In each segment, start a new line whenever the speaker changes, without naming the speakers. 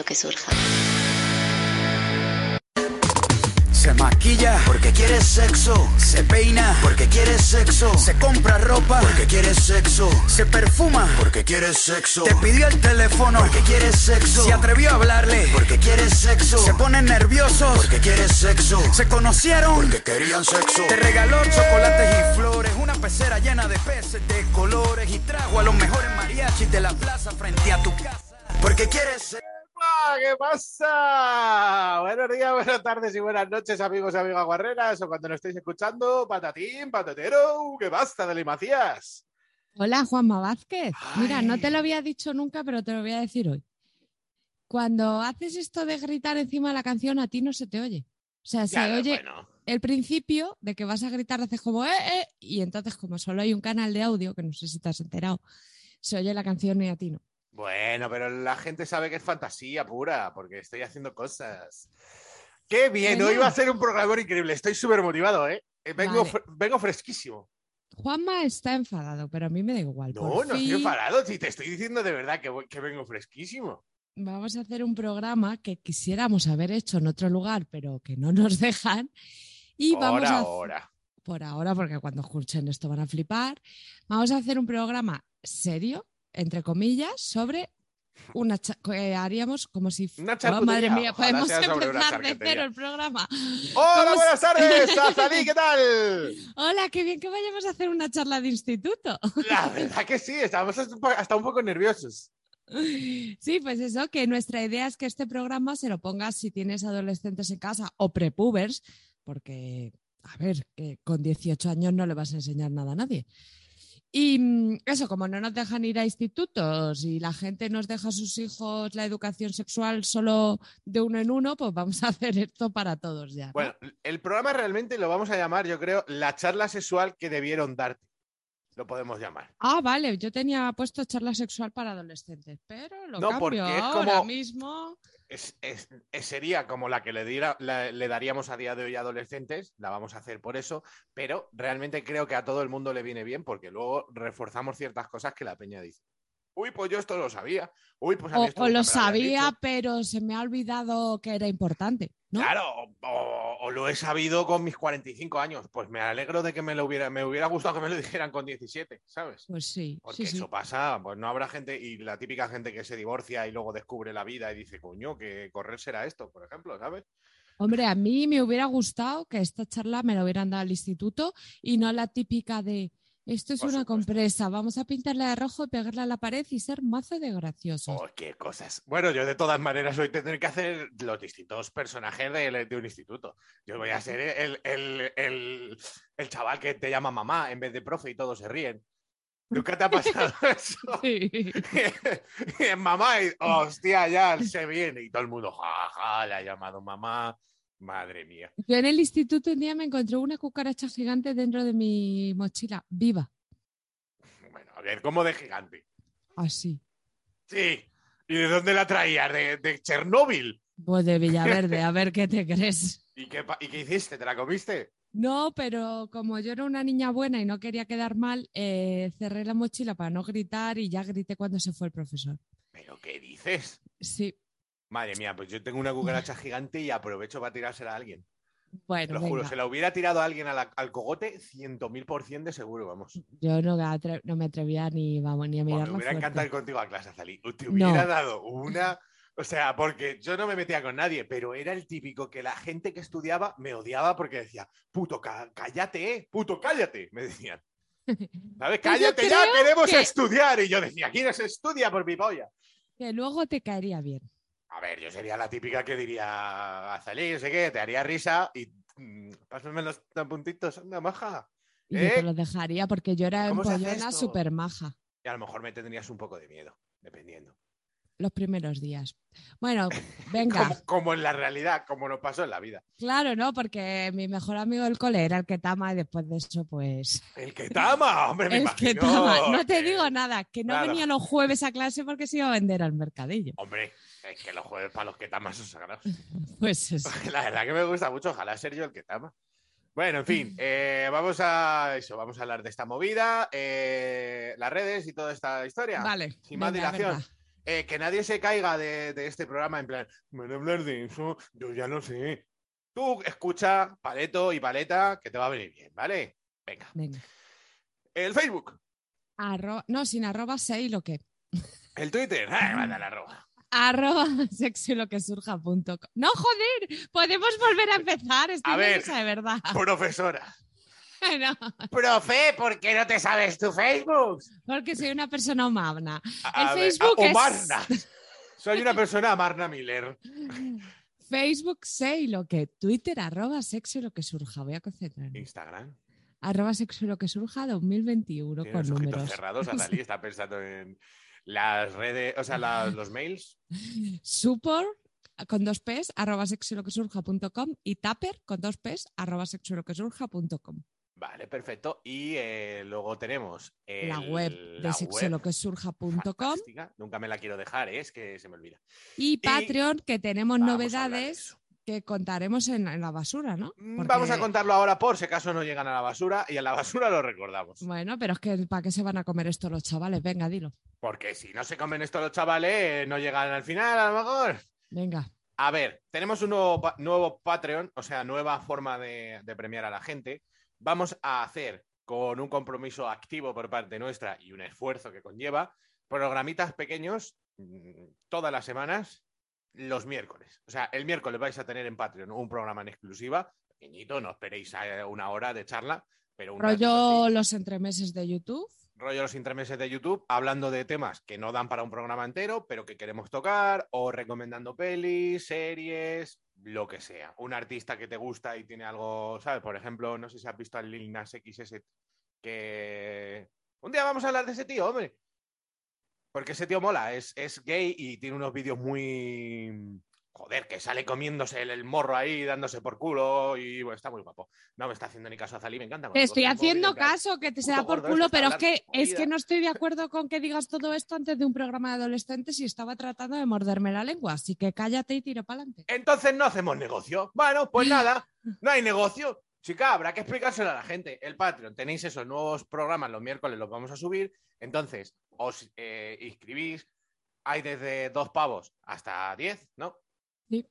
que surja. Se maquilla porque quiere sexo. Se peina porque quiere sexo. Se compra ropa porque quiere sexo. Se perfuma porque quiere sexo. Te pidió el teléfono porque quiere sexo. Se atrevió a hablarle porque quiere sexo. Se ponen nerviosos porque quiere sexo. Se conocieron porque querían sexo. Te regaló chocolates y flores. Una pecera llena de peces de colores. Y trajo a los mejores mariachis de la plaza frente a tu casa. Porque quiere sexo.
¡Ah, ¿Qué pasa? Buenos días, buenas tardes y buenas noches, amigos y amigas guarreras, o cuando nos estéis escuchando, patatín, patatero, ¿qué basta, Deli Macías?
Hola, Juanma Vázquez. Mira, no te lo había dicho nunca, pero te lo voy a decir hoy. Cuando haces esto de gritar encima de la canción, a ti no se te oye. O sea, se
Ya,
oye
bueno,
el principio de que vas a gritar, haces como, eh, eh, y entonces, como solo hay un canal de audio, que no sé si te has enterado, se oye la canción y a ti no.
Bueno, pero la gente sabe que es fantasía pura, porque estoy haciendo cosas. ¡Qué bien! Hoy va a ser un programa increíble, estoy súper motivado, ¿eh? Eh, Vengo,
Vale.
vengo fresquísimo.
Juanma está enfadado, pero a mí me da igual.
No,
Por
no estoy enfadado, si te estoy diciendo de verdad que, vengo fresquísimo.
Vamos a hacer un programa que quisiéramos haber hecho en otro lugar, pero que no nos dejan. Y vamos
Ahora,
a
ahora.
por ahora, porque cuando escuchen esto van a flipar, vamos a hacer un programa serio, entre comillas, sobre una que haríamos como si
Una
Oh, madre mía,
ojalá
podemos empezar de cero el programa.
¡Hola,
¿Cómo
buenas tardes! ¡Azalí, qué tal!
Hola, qué bien que vayamos a hacer una charla de instituto.
La verdad que sí, estábamos hasta un po- hasta un poco nerviosos.
Sí, pues eso, que nuestra idea es que este programa se lo pongas si tienes adolescentes en casa o prepubers, porque, a ver, que con 18 años no le vas a enseñar nada a nadie. Y mm, eso, como no nos dejan ir a institutos y la gente nos deja a sus hijos la educación sexual solo de uno en uno, pues vamos a hacer esto para todos ya. ¿no?
Bueno, el programa realmente lo vamos a llamar, yo creo, la charla sexual que debieron darte. Lo podemos llamar.
Ah, vale, yo tenía puesto charla sexual para adolescentes, pero lo
No,
cambio
porque es
ahora
como-
mismo.
Es, es- sería como la que le, le daríamos a día de hoy a adolescentes, la vamos a hacer por eso, pero realmente creo que a todo el mundo le viene bien porque luego reforzamos ciertas cosas que la peña dice. Uy, pues yo esto lo sabía. Uy, pues a mí
O,
esto
o
nunca
lo sabía,
dicho".
pero se me ha olvidado que era importante, ¿no?
Claro, o, lo he sabido con mis 45 años. Pues me alegro de que me lo hubiera, me hubiera gustado que me lo dijeran con 17, ¿sabes?
Pues sí,
Porque
sí, sí.
eso pasa, pues no habrá gente, y la típica gente que se divorcia y luego descubre la vida y dice, coño, que correr será esto, por ejemplo, ¿sabes?
Hombre, a mí me hubiera gustado que esta charla me la hubieran dado al instituto y no la típica de esto es
Por
una
supuesto.
compresa, vamos a pintarla de rojo pegarla a la pared y ser mazo de graciosos.
Oh, qué cosas. Bueno, yo de todas maneras hoy tendré que hacer los distintos personajes de, de un instituto. Yo voy a ser el, el- el- el chaval que te llama mamá en vez de profe y todos se ríen. ¿Nunca te ha pasado eso?
Sí.
mamá, y, hostia, ya se viene. Y todo el mundo, ja, ja, le ha llamado mamá. Madre mía.
Yo en el instituto un día me encontré una cucaracha gigante dentro de mi mochila, viva,
Bueno, a ver, ¿cómo de gigante?
así.
Sí. ¿Y de dónde la traías? ¿De, de Chernóbil?
Pues de Villaverde, a ver qué te crees.
¿Y qué, ¿Y qué hiciste? ¿Te la comiste?
No, pero como yo era una niña buena y no quería quedar mal, eh, cerré la mochila para no gritar y ya grité cuando se fue el profesor.
¿Pero qué dices?
Sí,
Madre mía, pues yo tengo una cucaracha gigante y aprovecho para tirársela a alguien. Te
bueno,
lo juro, se la hubiera tirado a alguien a la- al cogote, ciento mil por cien de seguro, vamos.
Yo no, me atrevía ni, vamos, ni a
Buah,
mirarla
me hubiera encantado ir contigo a clase, Azalí. Te hubiera
No.
dado una. O sea, porque yo no me metía con nadie, pero era el típico que la gente que estudiaba me odiaba porque decía, puto, cállate, eh, puto, cállate, me decían. ¿Sabes?
Pues
Cállate ya, queremos
que-
estudiar. Y yo decía, ¿quién se estudia por mi polla?
Que luego te caería bien.
A ver, yo sería la típica que diría, Azalí, no sé qué, te haría risa y mm, pásame los puntitos, anda, maja.
Y yo
¿Eh?
te lo dejaría porque yo era
¿Cómo se hace
empollona súper maja.
Y a lo mejor me tendrías un poco de miedo, dependiendo.
los primeros días. Bueno, venga.
Como, como en la realidad, como nos pasó en la vida.
Claro, ¿no? Porque mi mejor amigo del cole era el que tama y después de eso, pues.
El que tama, hombre, me
el
imagino.
que tama. No te
que-
digo nada, que no venía los jueves a clase porque se iba a vender al mercadillo.
Hombre, es que los jueves para los que taman son sagrados.
Pues eso.
La verdad que me gusta mucho, ojalá ser yo el que tama. Bueno, en fin, eh, vamos a eso, vamos a hablar de esta movida, eh, las redes y toda esta historia.
Vale.
Sin más
venga,
dilación. Eh, que nadie se caiga de, de este programa en plan, a hablar de eso, yo ya lo sé. Tú escucha, paleto y paleta, que te va a venir bien, ¿vale? Venga.
Venga.
El Facebook,
Arro- No, sin arroba sé y lo que.
el Twitter, ¡ay, manda la arroba!
Arroba sexo y lo que surja punto com. No, joder, podemos volver a empezar. Estoy
A ver.
de verdad.
Profesora.
No,
Profe, ¿por qué no te sabes tu Facebook?
porque soy una persona humana.
A
El
ver,
Facebook
ah,
es-
Omarna. Soy una persona Marna Miller.
Facebook sé y lo que. Twitter arroba lo que surja. Voy a concentrarme.
Instagram.
Arroba sexo lo que surja 2021
Tiene
con números.
cerrados, Azalí está pensando en las redes, o sea, las- los mails.
Support con dos p's arroba sexo y Tupper con dos p's arroba sexo y lo que surja.com.
Vale, perfecto. Y eh, luego tenemos
La
el-
web
la
de sexo y
web
lo que surja.com
fantástica. Nunca me la quiero dejar, ¿eh? es que se me olvida.
y Patreon que tenemos novedades. Que contaremos en, en la basura, ¿no?
Mm,
Porque-
Vamos a contarlo ahora por si acaso no llegan a la basura y en la basura lo recordamos.
Bueno, pero es que ¿para qué se van a comer esto los chavales? Venga, dilo.
Porque si no se comen esto los chavales, eh, no llegan al final a lo mejor.
Venga.
A ver, tenemos un nuevo, nuevo Patreon, o sea, nueva forma de, de premiar a la gente. Vamos a hacer con un compromiso activo por parte nuestra y un esfuerzo que conlleva, programitas pequeños mm, todas las semanas, los miércoles. O sea, el miércoles vais a tener en Patreon un programa en exclusiva, pequeñito, no esperéis a una hora de charla, pero un ratito
Rollo los entremeses de YouTube.
rollo los intermeses de YouTube, hablando de temas que no dan para un programa entero, pero que queremos tocar, o recomendando pelis, series, lo que sea. Un artista que te gusta y tiene algo, ¿sabes? Por ejemplo, no sé si has visto al Lil Nas X ese que... Un día vamos a hablar de ese tío, hombre. Porque ese tío mola, es, es gay y tiene unos vídeos muy... Joder, que sale comiéndose el, el morro ahí, dándose por culo y bueno, está muy guapo. No me está haciendo ni caso a Zalí, me encanta.
Te estoy haciendo caso que te
puto
sea por
gordo
culo, pero es que, es que no estoy de acuerdo con que digas todo esto antes de un programa de adolescentes y estaba tratando de morderme la lengua. Así que cállate y tiro para adelante.
Entonces no hacemos negocio. Bueno, pues nada, no hay negocio. Chica, habrá que explicárselo a la gente. El Patreon, tenéis esos nuevos programas los miércoles, los vamos a subir. Entonces, os eh, inscribís. Hay desde dos pavos hasta diez, ¿no?
Sí.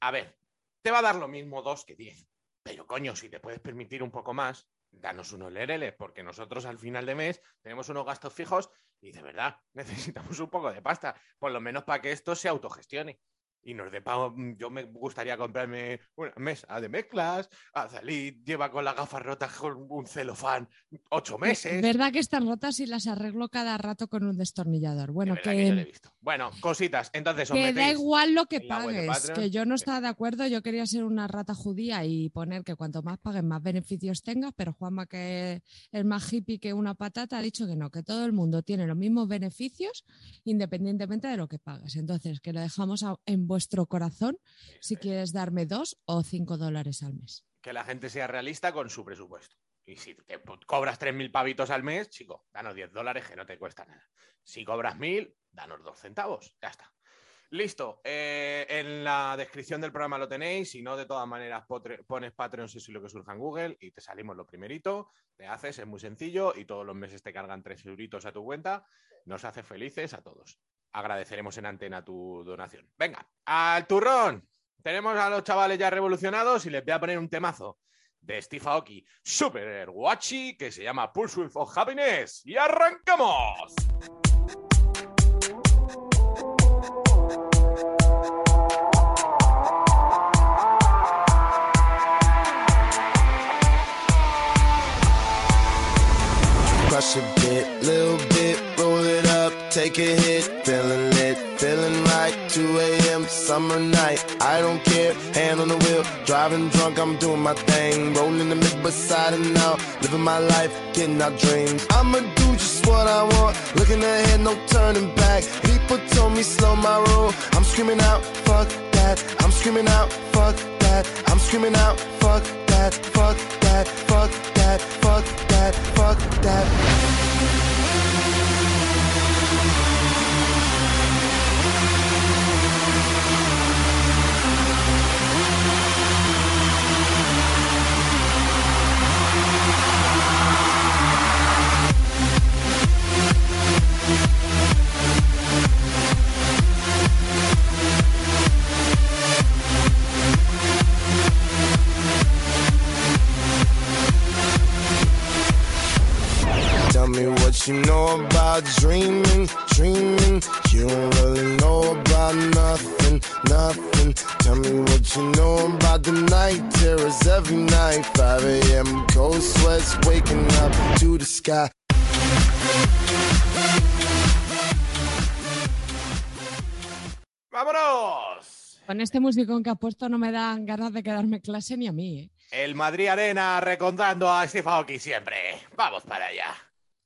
A ver, te va a dar lo mismo dos que diez. Pero coño, si te puedes permitir un poco más, danos unos LRL, porque nosotros al final de mes tenemos unos gastos fijos y de verdad necesitamos un poco de pasta, por lo menos para que esto se autogestione. Y nos dé pa- yo me gustaría comprarme una mesa de mezclas, Azalí lleva con las gafas rotas con un celofán ocho meses.
¿Verdad que están rotas y las arreglo cada rato con un destornillador? Bueno,
De que yo lo he
que,
visto. Bueno, cositas. Entonces, os
que da igual lo que
de
pagues,
Patreon.
que yo no estaba de acuerdo, yo quería ser una rata judía y poner que cuanto más pagues, más beneficios tengas, pero Juanma, que es más hippie que una patata, ha dicho que no, que todo el mundo tiene los mismos beneficios independientemente de lo que pagues. Entonces, que lo dejamos en vuestro corazón si quieres darme dos o cinco dólares al mes.
que la gente sea realista con su presupuesto. Y si te cobras 3.000 pavitos al mes, chico, danos 10 dólares que no te cuesta nada. Si cobras 1.000, danos 2 centavos. Ya está. Listo. Eh, en la descripción del programa lo tenéis. Si no, de todas maneras, pones Patreon si es lo que surja en Google y te salimos lo primerito. Te haces, es muy sencillo y todos los meses te cargan 3 euritos a tu cuenta. Nos hace felices a todos. Agradeceremos en antena tu donación. Venga, al turrón. Tenemos a los chavales ya revolucionados y les voy a poner un temazo de Steve Aoki, super guachi, que se llama Pursuit of Happiness. ¡Y arrancamos!
Crush a little bit, roll it up, take a hit, summer night, I don't care, hand on the wheel, driving drunk, I'm doing my thing, rolling the mid beside and now. living my life, getting out dreams. I'ma do just what I want, looking ahead, no turning back. People told me slow my roll. I'm screaming out, fuck that. I'm screaming out, fuck that. I'm screaming out, fuck that, fuck that, fuck that, fuck that, fuck that. Tell
¡Vámonos!
Con este musicón que ha puesto no me dan ganas de quedarme clase ni a mí. ¿eh?
El Madrid Arena recontando a Steve Aoki siempre. Vamos para allá.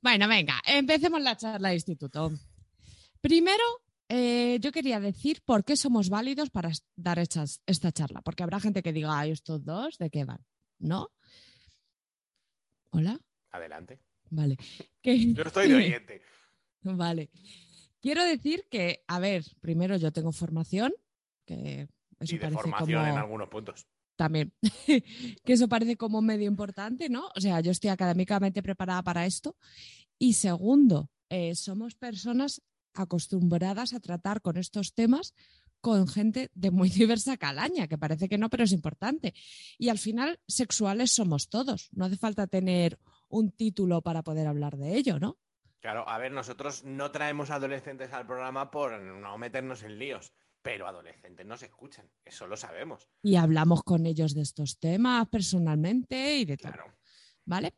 Bueno, venga, empecemos la charla de instituto. Primero, eh, yo quería decir por qué somos válidos para dar esta charla. Porque habrá gente que diga, ay, estos dos, ¿de qué van? ¿No? ¿Hola?
Adelante.
Vale. Que-
Yo estoy de oyente.
Vale. Quiero decir que, a ver, primero yo tengo formación, que eso
Y de
parece
formación
como
en algunos puntos.
también, que eso parece como medio importante, ¿no? O sea, yo estoy académicamente preparada para esto. Y segundo, eh, somos personas acostumbradas a tratar con estos temas con gente de muy diversa calaña, que parece que no, pero es importante. Y al final, sexuales somos todos. No hace falta tener un título para poder hablar de ello, ¿no?
Claro, a ver, nosotros no traemos adolescentes al programa por no meternos en líos, pero adolescentes nos escuchan, eso lo sabemos.
Y hablamos con ellos de estos temas personalmente y de todo.
Claro.
¿Vale?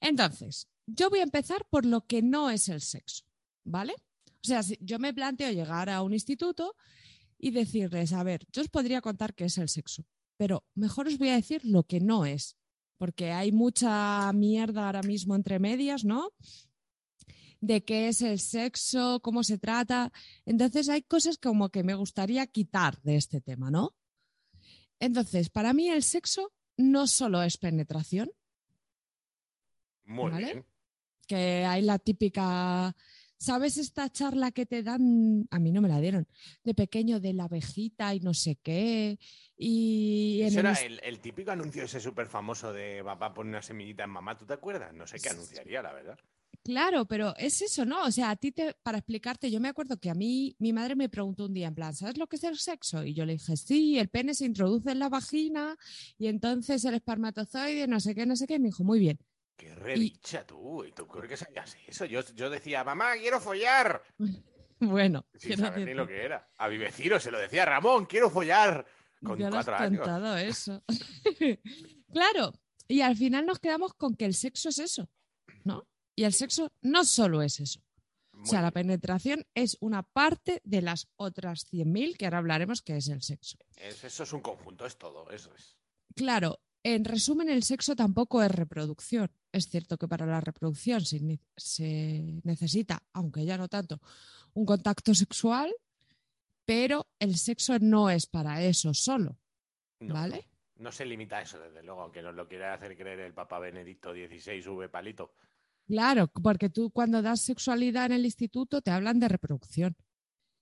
Entonces, yo voy a empezar por lo que no es el sexo, ¿vale? O sea, si yo me planteo llegar a un instituto y decirles, a ver, yo os podría contar qué es el sexo, pero mejor os voy a decir lo que no es, porque hay mucha mierda ahora mismo entre medias, ¿no? De qué es el sexo, cómo se trata. Entonces, hay cosas como que me gustaría quitar de este tema, ¿no? Entonces, para mí el sexo no solo es penetración,
Muy
¿Vale?
bien.
que hay la típica, ¿sabes esta charla que te dan? A mí no me la dieron, de pequeño de la abejita y no sé qué. Y en el
era el típico anuncio ese súper famoso de papá pone una semillita en mamá, ¿tú te acuerdas? No sé qué anunciaría, la verdad.
Claro, pero es eso, ¿no? O sea, a ti te, para explicarte, yo me acuerdo que a mí, mi madre me preguntó un día en plan, ¿sabes lo que es el sexo? Y yo le dije, sí, el pene se introduce en la vagina y entonces el espermatozoide, no sé qué, no sé qué. Y me dijo, muy bien.
Qué redicha tú, ¿y tú crees que sabías eso? Yo, yo decía, mamá, quiero follar.
Bueno,
Sin saber ni lo que era. A mi vecino se lo decía, Ramón, quiero follar. Con
ya lo has
cuatro años.
eso. claro, y al final nos quedamos con que el sexo es eso, ¿no? Y el sexo no solo es eso.
Muy
o sea, la penetración es una parte de las otras 100.000 que ahora hablaremos que es el sexo.
Es- eso es un conjunto, es todo, eso es.
Claro, en resumen, el sexo tampoco es reproducción. Es cierto que para la reproducción se, ne- se necesita, aunque ya no tanto, un contacto sexual, pero el sexo no es para eso solo,
No,
¿vale?
No, no se limita a eso, desde luego, aunque nos lo quiera hacer creer el Papa Benedicto XVI, V palito.
Claro, porque tú cuando das sexualidad en el instituto te hablan de reproducción.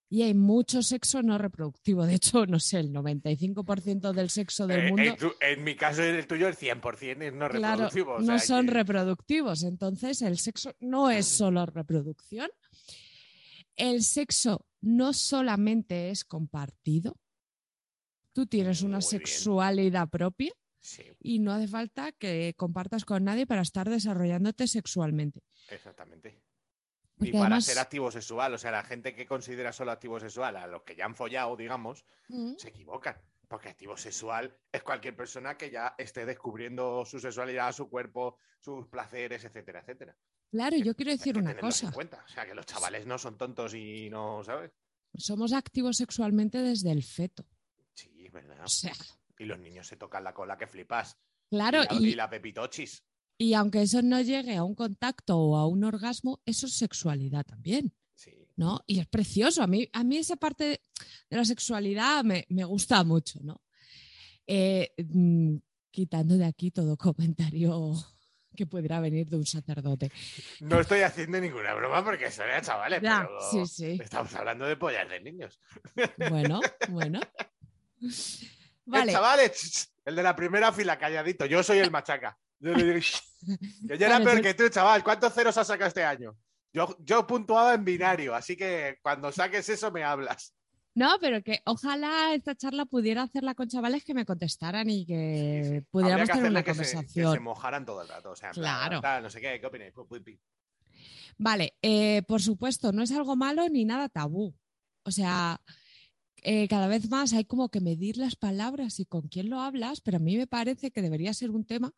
Y hay mucho sexo no reproductivo. De hecho, no sé, el 95% del sexo del
Eh,
mundo
en, tu- en mi caso, el tuyo, el 100% es no
claro,
reproductivo. o
no son
que-
reproductivos. Entonces, el sexo no es solo reproducción. El sexo no solamente es compartido. Tú tienes una
Muy bien.
sexualidad propia
Sí,
y no hace falta que compartas con nadie para estar desarrollándote sexualmente.
exactamente. Y para
además-
ser activo sexual, o sea, la gente que considera solo activo sexual a los que ya han follado, digamos,
Mm.
se equivocan. Porque activo sexual es cualquier persona que ya esté descubriendo su sexualidad, su cuerpo, sus placeres, etcétera, etcétera.
Claro, yo quiero decir una cosa.
cuenta. O sea, que los chavales no son tontos y no, ¿sabes?
Somos activos sexualmente desde el feto.
Sí, es verdad.
O sea,
Y los niños se tocan la cola que flipas.
claro,
y, la,
y,
y la pepitochis.
Y aunque eso no llegue a un contacto o a un orgasmo, eso es sexualidad también,
Sí.
¿no? Y es precioso. A mí, a mí esa parte de la sexualidad me, me gusta mucho, ¿no? Eh, mm, quitando de aquí todo comentario que pudiera venir de un sacerdote.
No estoy haciendo ninguna broma porque son chavales,
Ya,
pero
sí, sí.
estamos hablando de pollas de niños.
Bueno, bueno.
El
Vale,
chavales, el de la primera fila, calladito. Yo soy el machaca. Yo le digo, que yo era peor
tú-
que tú, chaval. ¿Cuántos ceros has sacado este año? Yo, yo puntuaba en binario, así que cuando saques eso me hablas.
no, pero que ojalá esta charla pudiera hacerla con chavales que me contestaran y que
Sí, sí.
pudiéramos
que
tener una
que se, que
conversación.
se mojaran todo el rato. O sea, plan,
Claro.
no sé qué, ¿qué opináis?
Vale, eh, por supuesto, no es algo malo ni nada tabú. O sea, eh, cada vez más hay como que medir las palabras y con quién lo hablas, pero a mí me parece que debería ser un tema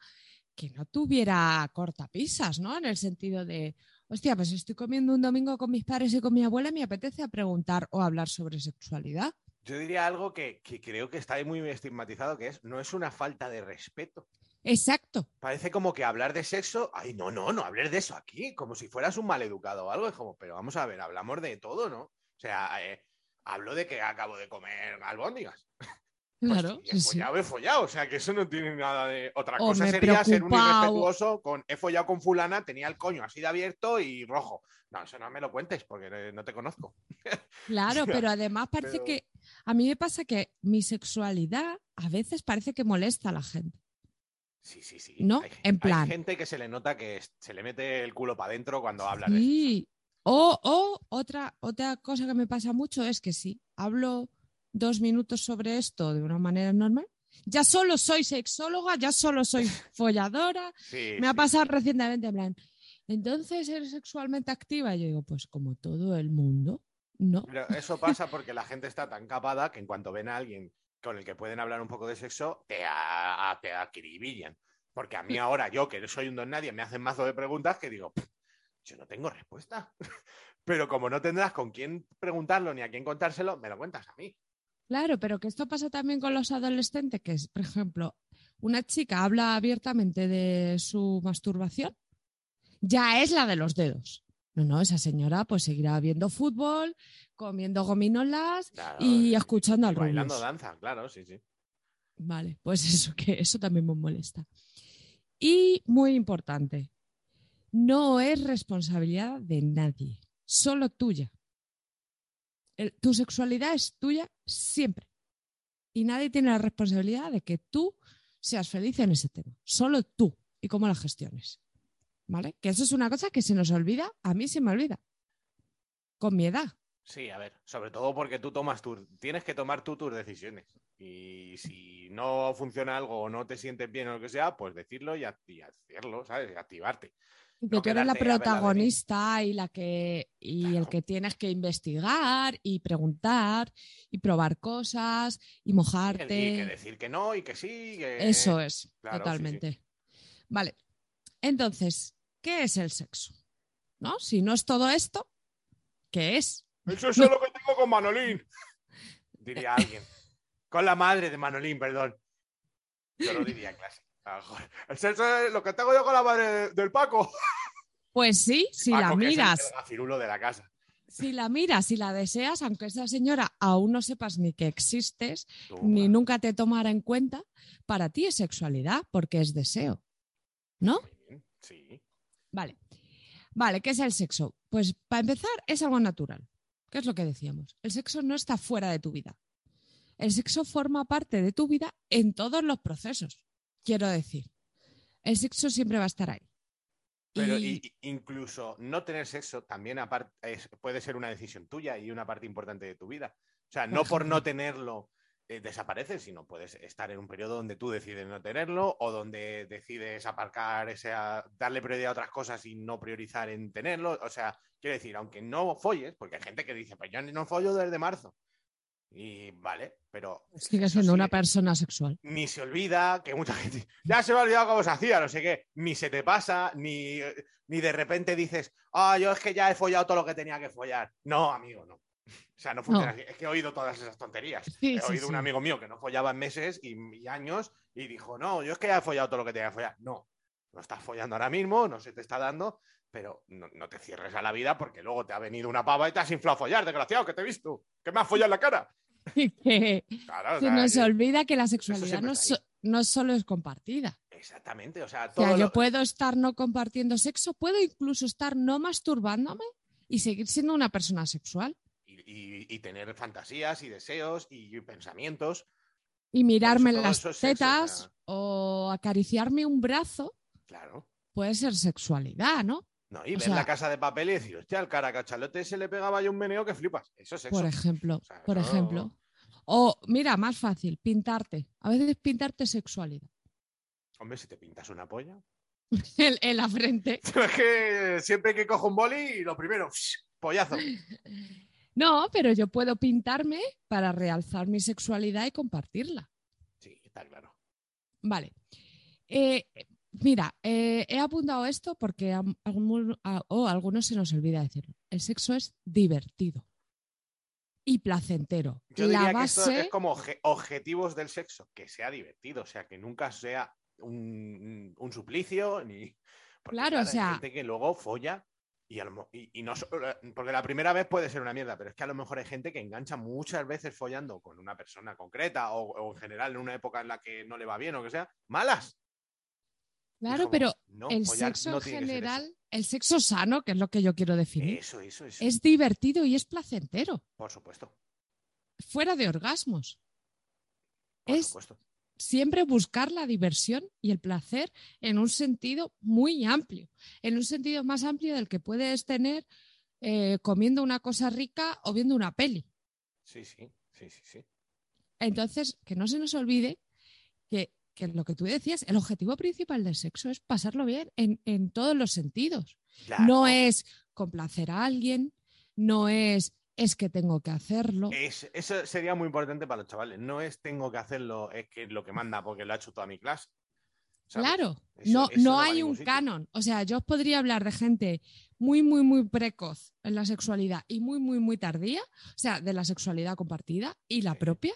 que no tuviera cortapisas, ¿no? En el sentido de, hostia, pues estoy comiendo un domingo con mis padres y con mi abuela y me apetece preguntar o hablar sobre sexualidad.
Yo diría algo que, que creo que está ahí muy estigmatizado, que es, no es una falta de respeto.
Exacto.
Parece como que hablar de sexo, ay, no, no, no hables de eso aquí, como si fueras un maleducado o algo. Es como, pero vamos a ver, hablamos de todo, ¿no? O sea, eh, hablo de que acabo de comer albóndigas. Pues
Claro, sí,
he
sí.
follado, he follado. O sea, que eso no tiene nada de. Otra
O
cosa sería ser un irrespetuoso con he follado con fulana, tenía el coño así de abierto y rojo. No, eso no me lo cuentes porque no te conozco.
Claro,
O sea,
pero además parece
pero-
que a mí me pasa que mi sexualidad a veces parece que molesta a la gente.
Sí, sí, sí.
¿No?
Hay,
En
hay
plan-
gente que se le nota que se le mete el culo para adentro cuando habla de
Sí. O, o otra, otra cosa que me pasa mucho es que si hablo dos minutos sobre esto de una manera normal, ya solo soy sexóloga, ya solo soy folladora.
Sí,
Me ha
sí.
pasado recientemente en plan, entonces eres sexualmente activa. Y yo digo, pues como todo el mundo, ¿no?
Pero eso pasa porque la gente está tan capada que en cuanto ven a alguien con el que pueden hablar un poco de sexo, te, a- a- te acribillan. Porque a mí ahora, yo que soy un don nadie, me hacen mazo de preguntas que digo, "Pff, yo no tengo respuesta. Pero como no tendrás con quién preguntarlo ni a quién contárselo, me lo cuentas a mí.
Claro, pero que esto pasa también con los adolescentes, que es, por ejemplo, una chica habla abiertamente de su masturbación, ya es la de los dedos. No, no, esa señora pues seguirá viendo fútbol, comiendo gominolas
Claro,
y escuchando al
bailando danza, claro, sí, sí.
Vale, pues eso, que eso también me molesta. Y muy importante, no es responsabilidad de nadie, solo tuya. Tu sexualidad es tuya siempre. Y nadie tiene la responsabilidad de que tú seas feliz en ese tema. Solo tú y cómo la gestiones. ¿Vale? Que eso es una cosa que se nos olvida, a mí se me olvida. Con mi edad.
Sí, a ver, sobre todo porque tú tomas tu, tienes que tomar tú tus decisiones. Y si no funciona algo o no te sientes bien o lo que sea, pues decirlo y, y hacerlo, ¿sabes? Y activarte.
Y que tú eres la protagonista y la que y el que tienes que investigar y preguntar y probar cosas y
Y
mojarte.
que decir que no y que sí. que-
Eso es,
claro, sí, sí.
totalmente. Vale. Entonces, ¿qué es el sexo? ¿No? Si no es todo esto, ¿qué es?
Eso es lo que tengo con Manolín. Diría alguien. Con la madre de Manolín, perdón. Yo lo diría en clase. A lo mejor. El sexo es lo que tengo yo con la madre de- del Paco.
Pues sí, si
Paco,
la
que es el-
miras,
el gafirulo de la casa.
si la miras, si la deseas, aunque esa señora aún no sepas ni que existes,
Toma.
ni nunca te tomara en cuenta, para ti es sexualidad porque es deseo. ¿No?
Sí.
Vale. Vale, ¿qué es el sexo? Pues para empezar, es algo natural. ¿Qué es lo que decíamos? El sexo no está fuera de tu vida. El sexo forma parte de tu vida en todos los procesos. Quiero decir, el sexo siempre va a estar ahí.
Pero
Y-
incluso no tener sexo también es- puede ser una decisión tuya y una parte importante de tu vida. O sea, no por no tenerlo eh, desapareces, sino puedes estar en un periodo donde tú decides no tenerlo o donde decides aparcar ese, darle prioridad a otras cosas y no priorizar en tenerlo. O sea, quiero decir, aunque no folles, porque hay gente que dice, pues yo no follo desde marzo. Y vale, pero
Sigue
eso
siendo una
sigue-
persona sexual.
ni se olvida, que mucha gente ya se me ha olvidado cómo se hacía, no sé qué, ni se te pasa, ni, ni de repente dices, ah, yo es que ya he follado todo lo que tenía que follar. No, amigo, no. O sea, no funciona
No.
así. Es que he oído todas esas tonterías.
Sí,
he
sí,
oído un
sí.
amigo mío que no follaba en meses y, y años y dijo, no, yo es que ya he follado todo lo que tenía que follar. No. no estás follando ahora mismo, no se te está dando, pero no, no te cierres a la vida porque luego te ha venido una pava y te has inflado a follar, desgraciado, que te he visto, que me has follado en la cara.
que
Claro, o
se nos olvida que la sexualidad no, so- no solo es compartida.
Exactamente, o sea,
O
todo
sea, yo
lo-
puedo estar no compartiendo sexo, puedo incluso estar no masturbándome y seguir siendo una persona sexual.
y, y- y tener fantasías y deseos y pensamientos.
Y mirarme en las
eso es
tetas o acariciarme un brazo
Claro.
puede ser sexualidad, ¿no?
No, y
O
ver
sea-
la casa de papel y decir, hostia, al caracachalote se le pegaba yo un meneo que flipas. Eso es sexo.
Por ejemplo,
O sea,
por
eso-
ejemplo. O, mira, más fácil, pintarte. A veces pintarte sexualidad.
Hombre, si te pintas una polla.
en, en la frente.
es que siempre que cojo un boli, lo primero, pollazo.
No, pero yo puedo pintarme para realzar mi sexualidad y compartirla.
Sí, está claro.
Vale. Eh, mira, eh, he apuntado esto porque a, algunos se nos olvida decirlo. El sexo es divertido y placentero.
Yo
la
diría que esto
base,
es como obje- objetivos del sexo, que sea divertido, o sea, que nunca sea un, un suplicio, ni... porque,
Claro, o
hay gente que luego folla y, a lo y, y no solo- porque la primera vez puede ser una mierda, pero es que a lo mejor hay gente que engancha muchas veces follando con una persona concreta o, o en general en una época en la que no le va bien o que sea, malas.
Claro,
como,
pero
no,
el
follar
sexo
no
en general, el sexo sano, que es lo que yo quiero definir,
Eso, eso, eso.
es divertido y es placentero,
Por supuesto.
fuera de orgasmos.
Por
Es-
supuesto.
siempre buscar la diversión y el placer en un sentido muy amplio, en un sentido más amplio del que puedes tener eh, comiendo una cosa rica o viendo una peli.
Sí, sí, sí, sí, sí.
Entonces, que no se nos olvide que, que lo que tú decías, el objetivo principal del sexo es pasarlo bien en, en todos los sentidos.
Claro.
No es complacer a alguien, no es es que tengo que hacerlo.
Es- eso sería muy importante para los chavales. No es tengo que hacerlo, es que es lo que manda porque lo ha hecho toda mi clase. ¿sabes?
Claro,
Eso-
no,
eso
no hay un
sitio.
canon. O sea, yo os podría hablar de gente muy, muy, muy precoz en la sexualidad y muy, muy, muy tardía, o sea, de la sexualidad compartida y la
Sí.
propia,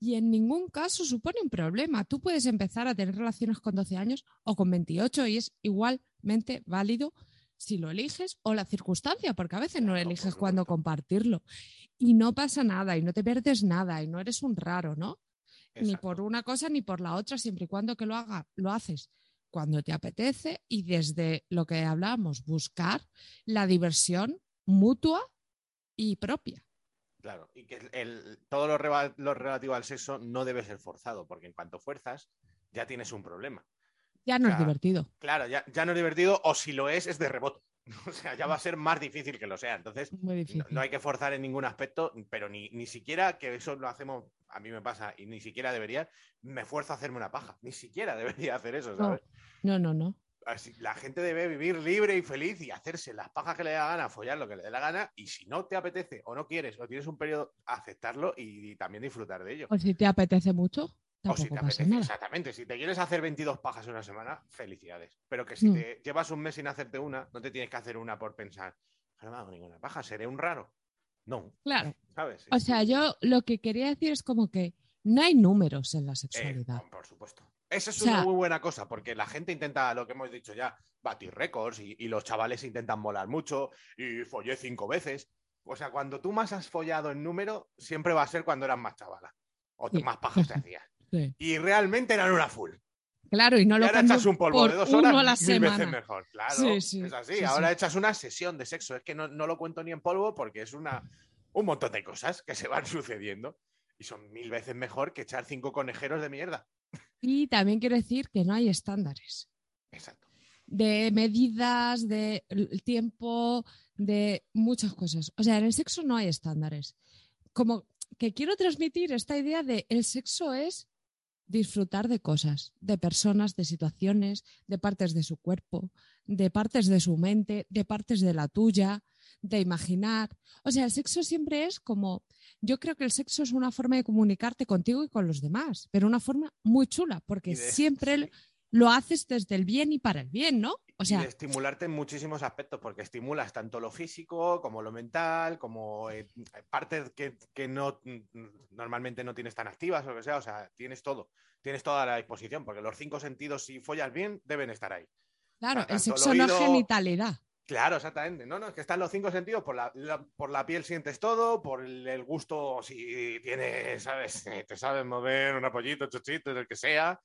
y en ningún caso supone un problema. Tú puedes empezar a tener relaciones con 12 años o con 28 y es igualmente válido si lo eliges o la circunstancia, porque a veces no eliges cuándo compartirlo. Y no pasa nada y no te pierdes nada y no eres un raro, ¿no? ni por una cosa ni por la otra, siempre y cuando que lo haga, lo haces cuando te apetece y desde lo que hablábamos, buscar la diversión mutua y propia.
Claro, y que el- todo lo, reba- lo relativo al sexo no debe ser forzado, porque en cuanto fuerzas, ya tienes un problema.
Ya no es divertido.
Claro, ya, ya no es divertido, o si lo es, es de rebote. O sea, ya va a ser más difícil que lo sea. Entonces,
Muy
no, hay que forzar en ningún aspecto, pero ni, ni siquiera que eso lo hacemos, a mí me pasa, y ni siquiera debería, me esfuerzo a hacerme una paja. Ni siquiera debería hacer eso,
No.
¿sabes?
No, no, no.
Así, la gente debe vivir libre y feliz y hacerse las pajas que le da gana, follar lo que le dé la gana, y si no te apetece o no quieres o tienes un periodo, aceptarlo y, también disfrutar de ello.
O si te apetece mucho,
O si te apetece,
nada.
exactamente. Si te quieres hacer 22 pajas en una semana, felicidades. Pero que si
Mm.
te llevas un mes sin hacerte una, no te tienes que hacer una por pensar, no me hago ninguna paja, seré un raro. No,
Claro.
¿sabes?
O sea, yo lo que quería decir es como que no hay números en la
Eh,
sexualidad.
por supuesto. Esa es
O sea-
una muy buena cosa, porque la gente intenta, lo que hemos dicho ya, batir récords y, y los chavales intentan molar mucho y follé cinco veces. O sea, cuando tú más has follado en número, siempre va a ser cuando eras más chavala. O
Sí.
más pajas te hacías.
Sí.
Y realmente eran una full.
Claro, y no
y
lo
ahora echas un polvo
por
de dos horas
a la
mil
semana.
veces mejor. Claro,
Sí,
es así.
sí,
ahora echas una sesión de sexo. Es que no, no lo cuento ni en polvo porque es una, un montón de cosas que se van sucediendo. Y son mil veces mejor que echar cinco conejeros de mierda.
Y también quiero decir que no hay estándares.
Exacto.
de medidas, de tiempo, de muchas cosas. O sea, en el sexo no hay estándares. Como que quiero transmitir esta idea de el sexo es disfrutar de cosas, de personas, de situaciones, de partes de su cuerpo, de partes de su mente, de partes de la tuya, de imaginar. O sea, el sexo siempre es como, yo creo que el sexo es una forma de comunicarte contigo y con los demás, pero una forma muy chula, porque
Y de-
siempre
sí.
lo haces desde el bien y para el bien, ¿no? O
y
sea,
de estimularte en muchísimos aspectos, porque estimulas tanto lo físico como lo mental, como eh, partes que, que no normalmente no tienes tan activas o lo que sea. O sea, tienes todo, tienes toda la disposición, porque los cinco sentidos, si follas bien, deben estar ahí.
Claro, el sexo no es genitalidad.
Claro, exactamente. No, no, es que están los cinco sentidos. Por la, la- por la piel sientes todo, por el, el gusto, si tienes, ¿sabes? Te sabes mover un apoyito, chochito, el que sea.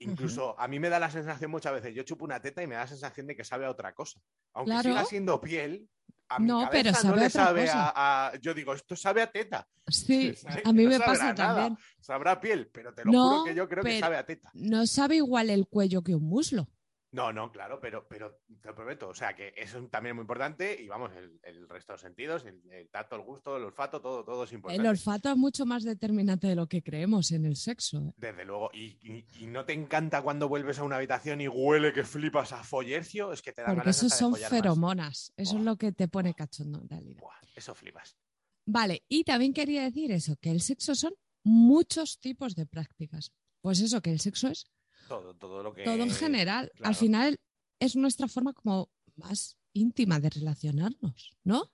Incluso a mí me da la sensación muchas veces, yo chupo una teta y me da la sensación de que sabe a otra cosa. Aunque
Claro.
siga siendo piel, a mi
No, pero sabe
no le sabe a, a- Yo digo, esto sabe a teta.
Sí, a mí me pasa
nada.
también.
Sabrá piel, pero te lo
No,
juro que yo creo que sabe a teta.
No sabe igual el cuello que un muslo.
No, no, claro, pero, pero te lo prometo. O sea, que eso es también muy importante y vamos, el, el resto de los sentidos, el, el tacto, el gusto, el olfato, todo, todo es importante.
El olfato es mucho más determinante de lo que creemos en el sexo. ¿eh?
Desde luego. Y, y- y no te encanta cuando vuelves a una habitación y huele que flipas a follercio, es que te dan
Porque
ganas
eso
de
son
más.
feromonas. Eso es lo que te pone cachondo en realidad.
Buah, eso flipas.
Vale, y también quería decir eso, que el sexo son muchos tipos de prácticas. Pues eso, que el sexo es
Todo, todo lo que.
todo en general.
claro.
Al final es nuestra forma como más íntima de relacionarnos, ¿no?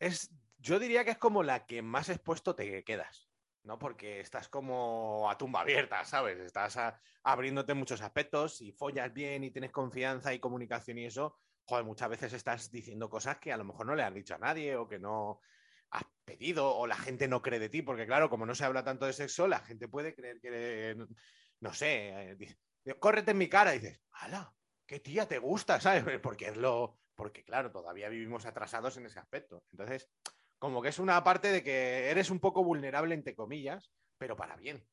Es, yo diría que es como la que más expuesto te quedas, ¿no? Porque estás como a tumba abierta, ¿sabes? Estás a- abriéndote muchos aspectos y follas bien y tienes confianza y comunicación y eso, joder, muchas veces estás diciendo cosas que a lo mejor no le has dicho a nadie o que no has pedido o la gente no cree de ti, porque claro, como no se habla tanto de sexo, la gente puede creer que, no sé, eh, dice, córrete en mi cara y dices, ¡hala! ¿Qué tía te gusta? ¿Sabes? Porque es lo. Porque, claro, todavía vivimos atrasados en ese aspecto. Entonces, como que es una parte de que eres un poco vulnerable, entre comillas, pero para bien.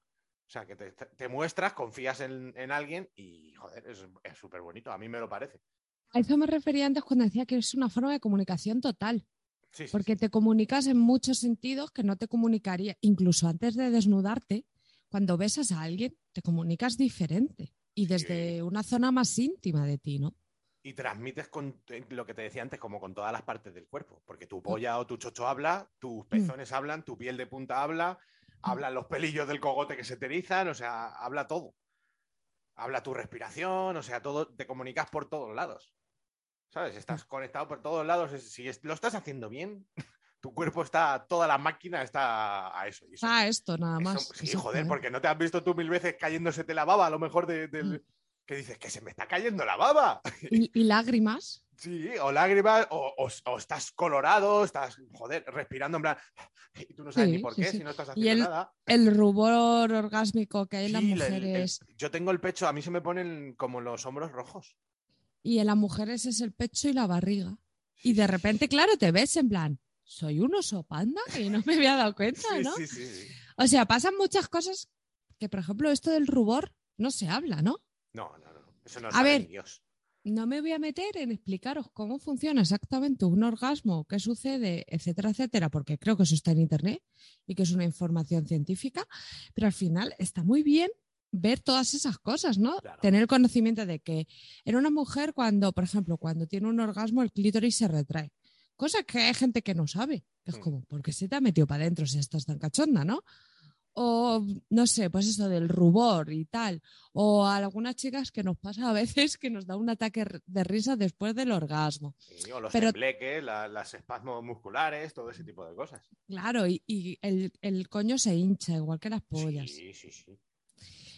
O sea, que te, te muestras, confías en, en alguien y, joder, es es súper bonito. A mí me lo parece.
A eso me refería antes cuando decía que es una forma de comunicación total.
Sí, sí,
Porque
sí.
te comunicas en muchos sentidos que no te comunicaría, incluso antes de desnudarte, cuando besas a alguien, te comunicas diferente y desde una zona más íntima de ti, ¿no?
Y transmites con eh, lo que te decía antes, como con todas las partes del cuerpo. Porque tu polla o tu chocho habla, tus pezones hablan, tu piel de punta habla, hablan los pelillos del cogote que se te erizan, o sea, habla todo. Habla tu respiración, o sea, todo, te comunicas por todos lados. ¿Sabes? Estás conectado por todos lados. Si lo estás haciendo bien, tu cuerpo está, toda la máquina está a eso. y eso-
Ah, esto nada
eso-
más.
sí,
Eso,
joder,
joder.
porque no te has visto tú mil veces cayéndosete la baba, a lo mejor de- del.
Mm.
Que dices, que se me está cayendo la baba.
Y, y lágrimas.
Sí, o lágrimas, o, o- o estás colorado, estás, joder, respirando en plan. Y tú no sabes
Sí,
ni por qué,
sí.
si no estás
Y
haciendo
el-
nada.
El rubor orgásmico que hay en las
Sí, el- el-
mujeres.
yo tengo el pecho, a mí se me ponen como los hombros rojos.
Y en las mujeres es el pecho y la barriga. Y de repente, claro, te ves en plan, soy un oso panda y no me había dado cuenta, ¿no?
sí, sí, sí.
O sea, pasan muchas cosas que, por ejemplo, esto del rubor no se habla, ¿no?
No, no, no. Eso no
A ver.
Dios.
No me voy a meter en explicaros cómo funciona exactamente un orgasmo, qué sucede, etcétera, etcétera, porque creo que eso está en Internet y que es una información científica, pero al final está muy bien ver todas esas cosas, ¿no?
Claro.
Tener el conocimiento de que en una mujer cuando, por ejemplo, cuando tiene un orgasmo el clítoris se retrae, cosa que hay gente que no sabe, que es
Mm.
como, ¿por qué se te ha metido para adentro si estás tan cachonda, ¿no? O no sé, pues eso del rubor y tal. O a algunas chicas que nos pasa a veces que nos da un ataque de risa después del orgasmo.
Sí, o los
Pero-
tembleques, la- las espasmos musculares, todo ese tipo de cosas.
Claro, y, y el, el coño se hincha, igual que las pollas.
Sí, sí, sí.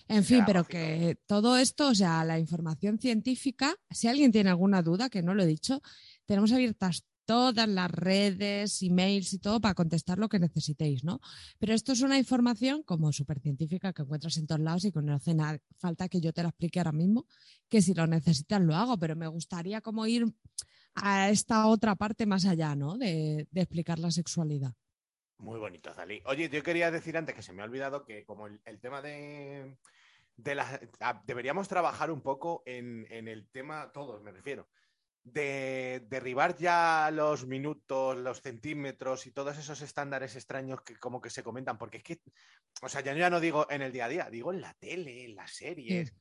En fin, pero que todo esto, o sea, la información científica, si alguien tiene alguna duda, que no lo he dicho, tenemos abiertas todas las redes, emails y todo para contestar lo que necesitéis, ¿no? Pero esto es una información como súper científica que encuentras en todos lados y que no hace nada, falta que yo te la explique ahora mismo, que si lo necesitas lo hago, pero me gustaría como ir a esta otra parte más allá, ¿no? De, explicar la sexualidad.
Muy bonito, Zalí. Oye, yo quería decir antes que se me ha olvidado que como el, tema de, de las... ah, Deberíamos trabajar un poco en, en el tema, todos me refiero, de derribar ya los minutos, los centímetros y todos esos estándares extraños que como que se comentan, porque es que, o sea, ya, ya no digo en el día a día, digo en la tele, en las series.
sí.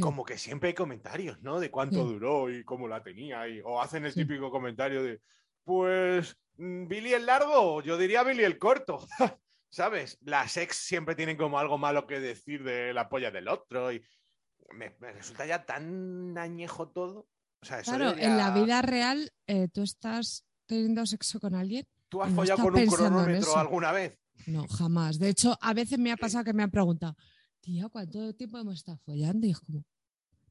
Como que siempre hay comentarios, ¿no? De cuánto
Sí.
duró y cómo la tenía. y- o hacen el típico comentario de, pues, mm, Billy el largo, yo diría Billy el corto. ¿Sabes? Las ex siempre tienen como algo malo que decir de la polla del otro. Y me, me resulta ya tan añejo todo. O sea, eso
Claro,
debería-
en la vida real, eh, tú estás teniendo sexo con alguien.
¿Tú has
no
follado con un cronómetro alguna vez?
No, jamás. De hecho, a veces me ha pasado que me han preguntado, tía, ¿cuánto tiempo hemos estado follando? Y es como,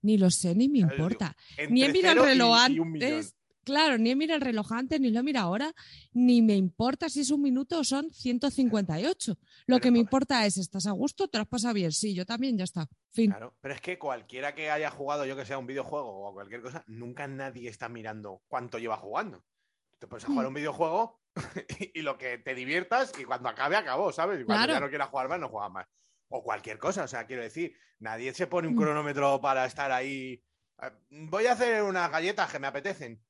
Ni lo sé, ni me importa. Ni he mirado el reloj antes. Claro, ni he mirado el reloj antes, ni lo he mirado ahora, ni me importa si es un minuto o son 158. Lo
Pero
que me importa es, ¿estás a gusto? ¿Te lo has pasado bien? Sí, yo también, ya está. Fin.
Claro, pero es que cualquiera que haya jugado, yo que sea, un videojuego o cualquier cosa, nunca nadie está mirando cuánto lleva jugando. Te puedes
Mm.
jugar un videojuego y, lo que te diviertas y cuando acabe, acabó, ¿sabes? Y cuando
Claro.
ya no quieras jugar más, no juegas más. O cualquier cosa, o sea, quiero decir, nadie se pone un
Mm.
cronómetro para estar ahí. eh, Voy a hacer unas galletas que me apetecen.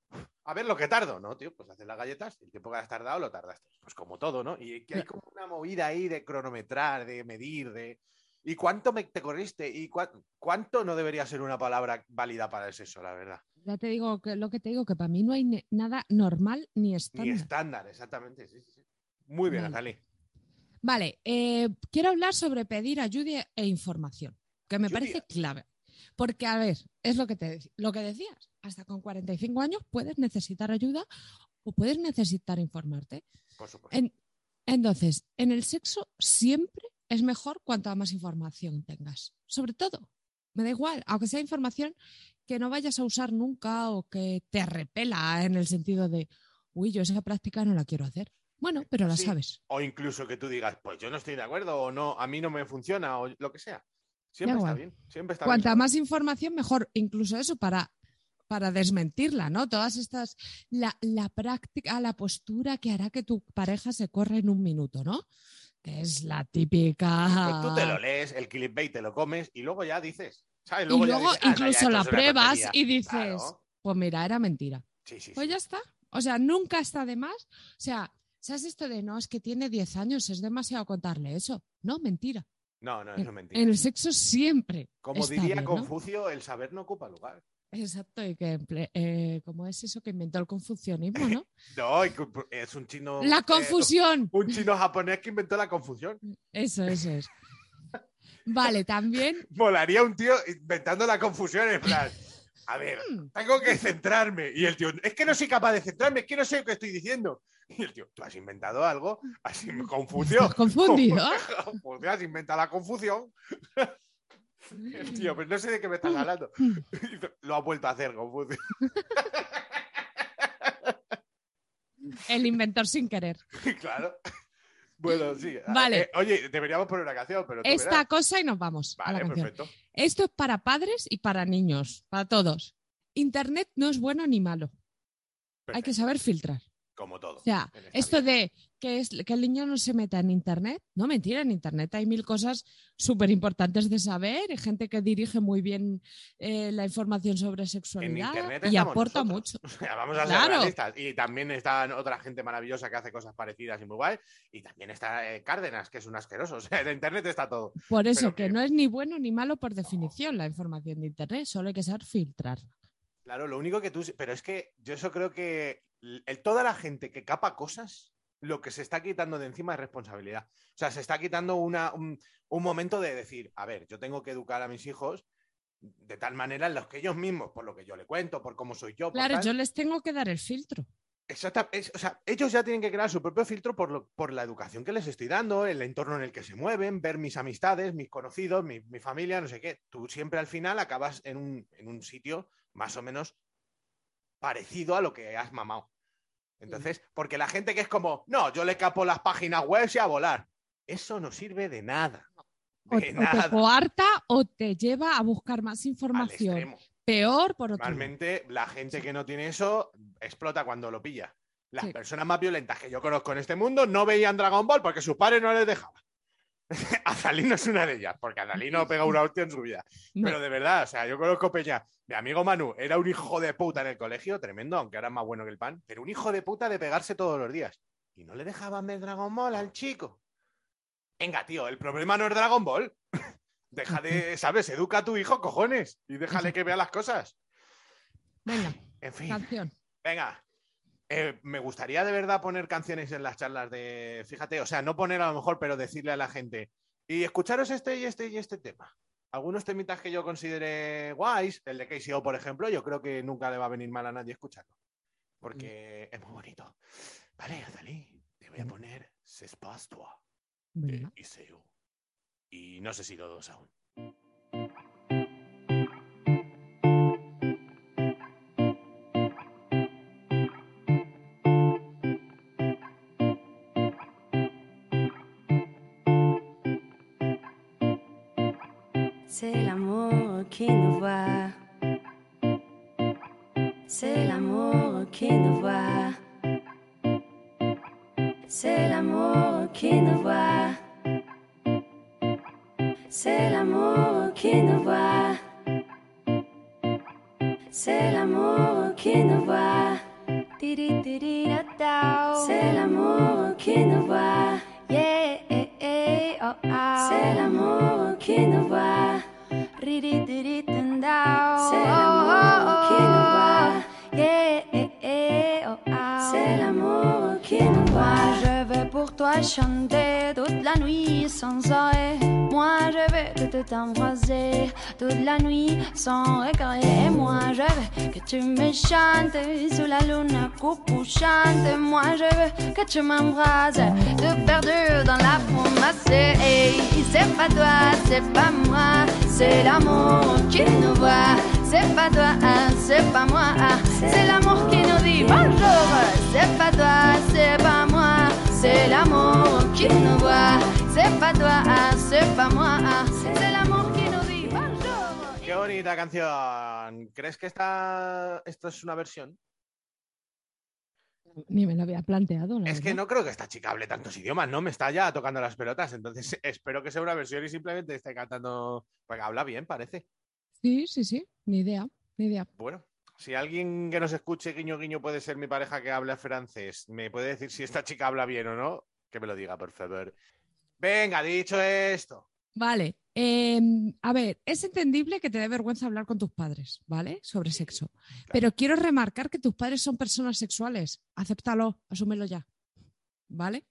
A ver lo que tardo, ¿no, tío? Pues haces las galletas, el tiempo que has tardado lo tardaste. Pues como todo, ¿no? Y que hay como una movida ahí de cronometrar, de medir, de. ¿Y cuánto me, te corriste? ¿Y cuánto no debería ser una palabra válida para el sexo, la verdad?
Ya te digo que lo que te digo, que para mí no hay nada normal ni
Ni
estándar.
estándar, exactamente. Sí, sí, sí. Muy bien. Natalie.
Vale, eh, quiero hablar sobre pedir ayuda e información, que me parece clave. Porque, a ver, es lo que, te, lo que decías, hasta con 45 años puedes necesitar ayuda o puedes necesitar informarte.
Por supuesto.
En- entonces, en el sexo siempre es mejor cuanto más información tengas. Sobre todo, me da igual, aunque sea información que no vayas a usar nunca o que te repela en el sentido de, uy, yo esa práctica no la quiero hacer. Bueno, pero la
Sí.
sabes.
O incluso que tú digas, pues yo no estoy de acuerdo, o no, a mí no me funciona, o lo que sea. Siempre está bien. Siempre está
Cuanta
bien.
más información, mejor. Incluso eso para, para desmentirla, ¿no? Todas estas, la, la práctica, la postura que hará que tu pareja se corra en un minuto, ¿no? Que es la típica.
Pues tú te lo lees, el clickbait te lo comes y luego ya dices. ¿sabes?
y
ya
luego
dices, "Ah, ya
incluso
esto
la pruebas
tontería".
y dices,
Claro.
pues mira, era mentira.
Sí, sí,
Pues ya está. O sea, nunca está de más. O sea, ¿sabes esto de no, es que tiene 10 años, es demasiado contarle eso? No, mentira.
No, no, eso es
En,
mentira.
en el sexo siempre.
Como diría
bien, ¿no?
Confucio, el saber no ocupa lugar.
Exacto, y que eh, ¿cómo es eso que inventó el confucianismo, no?
No, es un chino.
La
eh,
confusión.
un chino japonés que inventó la confusión.
Eso, eso es. Vale, también.
Molaría un tío inventando la confusión en plan. A ver,
mm,
tengo que centrarme. Y el tío, es que no soy capaz de centrarme, es que no sé lo que estoy diciendo. Y el tío, tú has inventado algo, has Confucio.
¿Estás confundido?
Pues has inventado la confusión. Tío, pues no sé de qué me estás hablando. Lo ha vuelto a hacer, Confucio.
El inventor sin querer.
claro. Bueno, sí.
Vale.
Eh, oye, deberíamos poner una canción, pero
Esta
verás.
cosa y nos vamos a la
Vale, perfecto.
Esto es para padres y para niños, para todos. Internet no es bueno ni malo. Hay que saber filtrar.
Como todo.
O sea, esto
vida.
de que, es, que el niño no se meta en Internet, no mentira, en Internet hay mil cosas súper importantes de saber, hay gente que dirige muy bien eh, la información sobre sexualidad y aporta
nosotros.
mucho.
Vamos a ser
Claro.
realistas. Y también está otra gente maravillosa que hace cosas parecidas y muy guay. Y también está eh, Cárdenas, que es un asqueroso. O sea, en internet está todo.
Por eso, que
que-
no es ni bueno ni malo por definición la información de Internet, solo hay que saber filtrar.
Claro, lo único que tú. Pero es que yo eso creo que el- toda la gente que capa cosas, lo que se está quitando de encima es responsabilidad. O sea, se está quitando una, un, un momento de decir, a ver, yo tengo que educar a mis hijos de tal manera en los que ellos mismos, por lo que yo le cuento, por cómo soy yo.
Claro, yo les tengo que dar el filtro.
Es- o sea, ellos ya tienen que crear su propio filtro por, lo- por la educación que les estoy dando, el entorno en el que se mueven, ver mis amistades, mis conocidos, mi, mi familia, no sé qué. Tú siempre al final acabas en un, en un sitio más o menos parecido a lo que has mamado. Entonces, porque la gente que es como, no, yo le capo las páginas web y a volar. Eso no sirve de nada.
O,
De
o te
nada.
coarta o te lleva a buscar más información. Peor por otro lado.
Normalmente la gente que no tiene eso explota cuando lo pilla. Las
Sí.
personas más violentas que yo conozco en este mundo no veían Dragon Ball porque sus padres no les dejaban. Azalino es una de ellas, porque Azalino pega una hostia en su vida.
No.
Pero de verdad, o sea, yo conozco Peña. Mi amigo Manu era un hijo de puta en el colegio, tremendo, aunque ahora es más bueno que el pan, pero un hijo de puta de pegarse todos los días. Y no le dejaban ver Dragon Ball al chico. Venga, tío, el problema no es Dragon Ball. Deja de, ¿sabes? Educa a tu hijo, cojones, y déjale que vea las cosas.
Venga,
En fin,
canción.
venga. Eh, me gustaría de verdad poner canciones en las charlas de, fíjate, o sea, no poner a lo mejor, pero decirle a la gente, y escucharos este y este y este tema. Algunos temitas que yo considere guays, el de KCO, por ejemplo, yo creo que nunca le va a venir mal a nadie escucharlo. Porque es muy bonito. Vale, Azalí, te voy a poner Sespastua de
Venga.
ICU. Y no sé si lo dos aún.
Qui nous voit. C'est l'amour qui nous sans arrêt. Moi je veux que tu t'embrasser toute la nuit sans regret. Moi je veux que tu me chantes sous la lune couchante. Moi je veux que tu m'embrasses tout perdu dans la promesse. Hey, c'est pas toi, c'est pas moi, c'est l'amour qui nous voit. C'est pas toi, c'est pas moi, c'est l'amour qui nous dit bonjour. C'est pas toi, c'est pas moi, c'est l'amour qui nous voit. C'est pas toi, c'est pas moi, c'est l'amour qui nous dit bonjour.
Qué bonita canción. ¿Crees que esta, esto es una versión?
Ni me lo había planteado. la
Es que no creo que esta chica hable tantos idiomas, ¿no? Me está ya tocando las pelotas. Entonces espero que sea una versión y simplemente esté cantando. Porque habla bien, parece.
Sí, sí, sí. Ni idea. Ni idea.
Bueno, si alguien que nos escuche, guiño, guiño, puede ser mi pareja que habla francés, me puede decir si esta chica habla bien o no, que me lo diga, por favor. Venga, dicho esto.
Vale. eh, a ver, es entendible que te dé vergüenza hablar con tus padres, ¿vale? Sobre sexo. Pero quiero remarcar que tus padres son personas sexuales. Acéptalo, asúmelo ya. ¿Vale?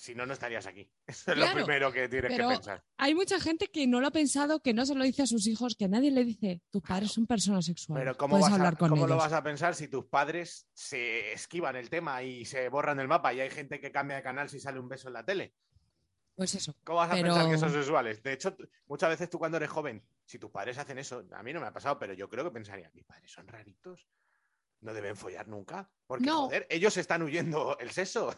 Si no, no estarías aquí. Eso es lo primero que tienes
pero-
que pensar.
Hay mucha gente que no lo ha pensado, que no se lo dice a sus hijos, que nadie le dice, tus padres son personas sexuales.
Pero ¿cómo, vas a- cómo lo vas a pensar si tus padres se esquivan el tema y se borran del mapa y hay gente que cambia de canal si sale un beso en la tele?
Pues eso.
¿Cómo vas a
Pero-
pensar que son sexuales? De hecho, muchas veces tú cuando eres joven, si tus padres hacen eso, a mí no me ha pasado, pero yo creo que pensaría, mis padres son raritos, no deben follar nunca, porque
No.
joder, ellos están huyendo el sexo,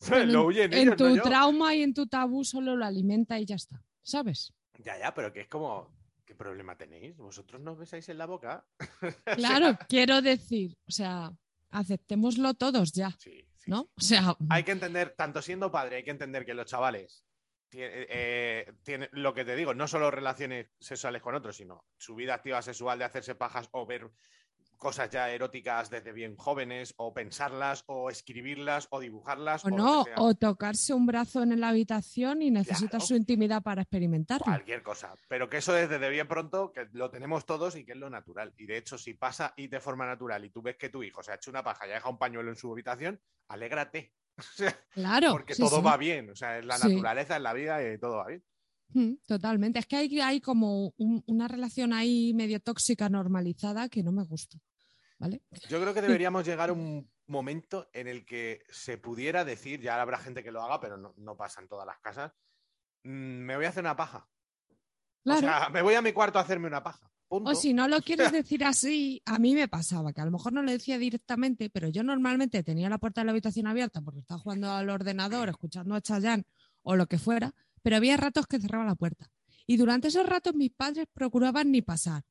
Pero
lo
en-
huyen
en
ellos,
tu
no yo.
trauma y en tu tabú solo lo alimenta y ya está. ¿Sabes?
Ya, ya, pero que es como, ¿qué problema tenéis? ¿Vosotros no os besáis en la boca?
Claro, quiero decir, o sea, aceptémoslo todos ya,
Sí, sí,
¿no? O sea,
Hay que entender, tanto siendo padre, hay que entender que los chavales tie- eh, tienen, lo que te digo, no solo relaciones sexuales con otros, sino su vida activa sexual de hacerse pajas o ver cosas ya eróticas desde bien jóvenes, o pensarlas, o escribirlas, o dibujarlas,
o
lo
no, o tocarse un brazo en la habitación y necesitas
Claro.
su intimidad para experimentarlo.
cualquier cosa. Pero que eso desde de bien pronto, que lo tenemos todos y que es lo natural. Y de hecho, si pasa y de forma natural y tú ves que tu hijo se ha hecho una paja y ha dejado un pañuelo en su habitación, alégrate. O
Claro,
porque
sí,
todo
sí.
va bien. O sea, en la naturaleza, en la vida, y todo va bien.
Mm, Totalmente. Es que hay, hay como un- una relación ahí medio tóxica normalizada que no me gusta. ¿Vale?
Yo creo que deberíamos llegar a un momento en el que se pudiera decir, ya habrá gente que lo haga, pero no, no pasa en todas las casas, "Mm, me voy a hacer una paja.
Claro.
O sea, me voy a mi cuarto a hacerme una paja. Punto.
O si no lo quieres decir así, a mí me pasaba, que a lo mejor no lo decía directamente, pero yo normalmente tenía la puerta de la habitación abierta porque estaba jugando al ordenador, escuchando a Chayanne o lo que fuera, pero había ratos que cerraba la puerta. Y durante esos ratos mis padres procuraban ni pasar.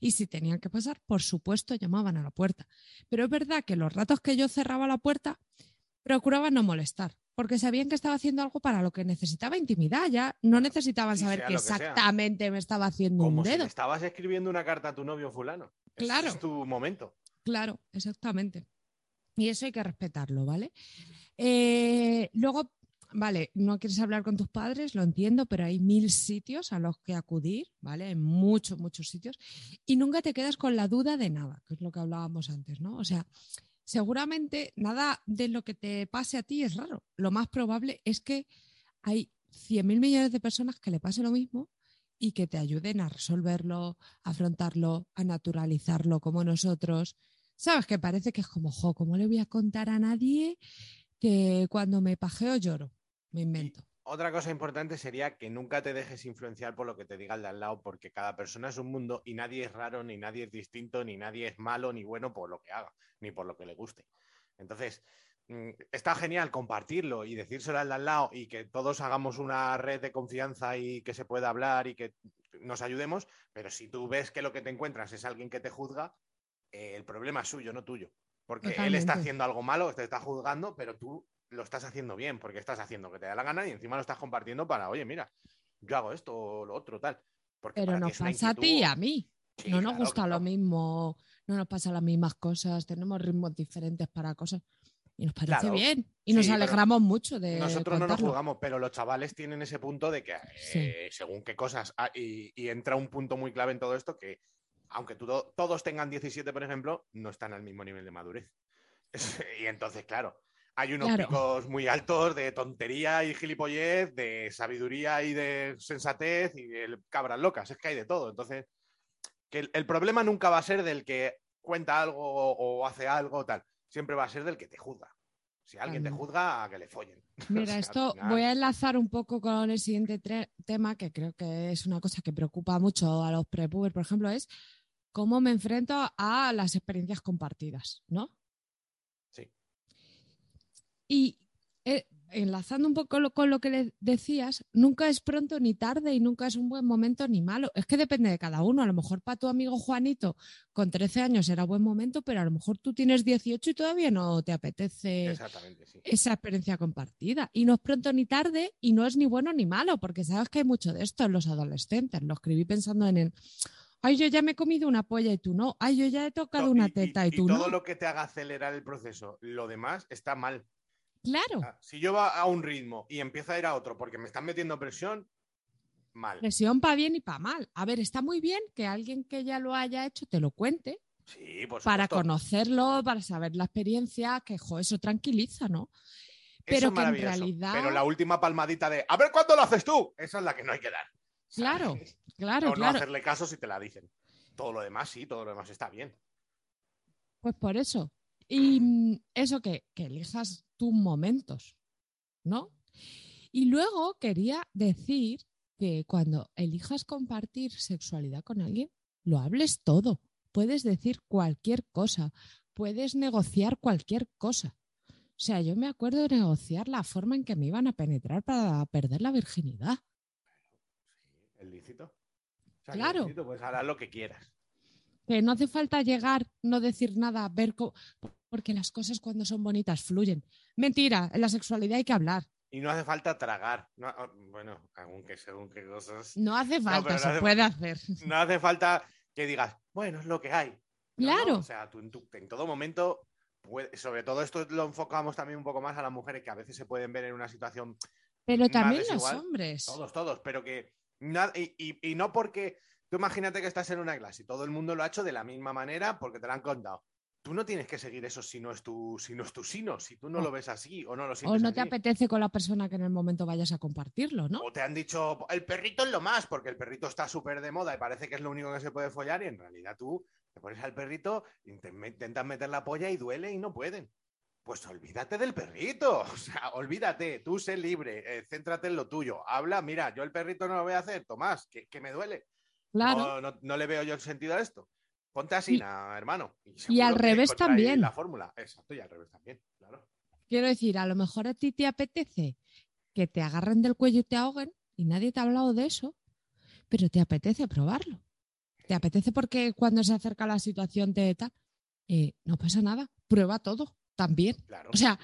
Y si tenían que pasar, por supuesto, llamaban a la puerta. Pero es verdad que los ratos que yo cerraba la puerta, procuraban no molestar, porque sabían que estaba haciendo algo para lo que necesitaba intimidad. Ya no necesitaban
Sí,
saber que
que sea.
exactamente me estaba haciendo
Como
un
si
dedo.
estabas escribiendo una carta a tu novio fulano. Ese
Claro.
Es tu momento.
Claro, exactamente. Y eso hay que respetarlo, ¿vale? Eh, luego, vale, no quieres hablar con tus padres, lo entiendo, pero hay mil sitios a los que acudir, ¿vale? Hay muchos, muchos sitios. Y nunca te quedas con la duda de nada, que es lo que hablábamos antes, ¿no? O sea, seguramente nada de lo que te pase a ti es raro. Lo más probable es que hay 100.000 millones de personas que le pase lo mismo y que te ayuden a resolverlo, a afrontarlo, a naturalizarlo como nosotros. ¿Sabes? Que parece que es como, jo, ¿cómo le voy a contar a nadie que cuando me pajeo lloro? Me invento.
Otra cosa importante sería que nunca te dejes influenciar por lo que te diga el de al lado, porque cada persona es un mundo y nadie es raro, ni nadie es distinto, ni nadie es malo, ni bueno por lo que haga, ni por lo que le guste. Entonces, mm, está genial compartirlo y decírselo al de al lado y que todos hagamos una red de confianza y que se pueda hablar y que nos ayudemos, pero si tú ves que lo que te encuentras es alguien que te juzga, eh, el problema es suyo, no tuyo. Porque él está haciendo algo malo, te está juzgando, pero tú lo estás haciendo bien, porque estás haciendo que te da la gana y encima lo estás compartiendo para, oye, mira, yo hago esto o lo otro, tal. Porque
Pero nos pasa a ti y a mí.
Sí,
no nos
claro,
gusta lo mismo, no nos pasan las mismas cosas, tenemos ritmos diferentes para cosas. Y nos parece
Claro.
bien. Y nos
Sí,
alegramos mucho de.
Nosotros no nos jugamos, pero los chavales tienen ese punto de que,
Sí.
eh, según qué cosas, ah, y, y entra un punto muy clave en todo esto, que aunque todo- todos tengan 17, por ejemplo, no están al mismo nivel de madurez. y entonces, claro, hay unos
Claro.
picos muy altos de tontería y gilipollez, de sabiduría y de sensatez y de cabras locas, es que hay de todo. Entonces, que el, el problema nunca va a ser del que cuenta algo o, o hace algo tal, siempre va a ser del que te juzga. Si alguien te juzga, a que le follen.
Mira,
O sea, al
esto
final-
voy a enlazar un poco con el siguiente tema, que creo que es una cosa que preocupa mucho a los prepubers, por ejemplo, es cómo me enfrento a las experiencias compartidas, ¿no? Y eh, enlazando un poco lo- con lo que le decías, nunca es pronto ni tarde y nunca es un buen momento ni malo. Es que depende de cada uno. A lo mejor para tu amigo Juanito con 13 años era buen momento, pero a lo mejor tú tienes 18 y todavía no te apetece
sí.
esa experiencia compartida. Y no es pronto ni tarde y no es ni bueno ni malo, porque sabes que hay mucho de esto en los adolescentes. Lo escribí pensando en el, ay, yo ya me he comido una polla y tú no, ay, yo ya he tocado
To-
una teta y,
y
tú
todo
no.
lo que te haga acelerar el proceso, lo demás está mal.
Claro,
Ah, Si yo va a un ritmo y empiezo a ir a otro porque me están metiendo presión, mal.
presión para bien y para mal. A ver, está muy bien que alguien que ya lo haya hecho te lo cuente
Sí, por
para conocerlo, para saber la experiencia, que jo, eso tranquiliza, ¿no?
Eso
pero
es
que en realidad-
Pero la última palmadita de, a ver cuándo lo haces tú, esa es la que no hay que dar.
Claro,
¿sabes?
Claro,
o no
claro.
hacerle caso si te la dicen. Todo lo demás sí, todo lo demás está bien.
Pues por eso. Y mm, eso que, que elijas tus momentos, ¿no? Y luego quería decir que cuando elijas compartir sexualidad con alguien, lo hables todo. Puedes decir cualquier cosa, puedes negociar cualquier cosa. O sea, yo me acuerdo de negociar la forma en que me iban a penetrar para perder la virginidad.
El lícito. O sea, que
Claro.
el lícito, pues lo que quieras.
Que no hace falta llegar, no decir nada, ver cómo... Porque las cosas cuando son bonitas fluyen. Mentira, en la sexualidad hay que hablar.
Y no hace falta tragar. No, ah, bueno, aunque según qué cosas.
No hace falta,
no
se
hace-
puede hacer.
No hace falta que digas, bueno, es lo que hay.
Claro.
o sea, tú en, tu- en todo momento, puede- sobre todo esto lo enfocamos también un poco más a las mujeres que a veces se pueden ver en una situación,
Pero
más
también los hombres.
todos, todos, pero que y, y- y no porque, tú imagínate que estás en una clase y todo el mundo lo ha hecho de la misma manera porque te lo han contado. Tú no tienes que seguir eso si no es tu, si no es tu sino, si tú no
O-
lo ves así o no lo
O
sientes
no te apetece con la persona que en el momento vayas a compartirlo, ¿no?
O te han dicho, el perrito es lo más, porque el perrito está súper de moda y parece que es lo único que se puede follar y en realidad tú te pones al perrito, inte- intentas meter la polla y duele y no pueden. Pues olvídate del perrito, o sea, olvídate, tú sé libre, eh, céntrate en lo tuyo, habla, mira, yo el perrito no lo voy a hacer, Tomás, que, que me duele.
Claro.
No, no- no le veo yo el sentido a esto. Ponte así,
Y-
na, hermano.
y al revés también.
La fórmula, exacto, y al revés también, claro.
Quiero decir, a lo mejor a ti te apetece que te agarren del cuello y te ahoguen y nadie te ha hablado de eso, pero te apetece probarlo. Te apetece porque cuando se acerca la situación de tal, eh, no pasa nada, prueba todo también.
Claro.
O sea,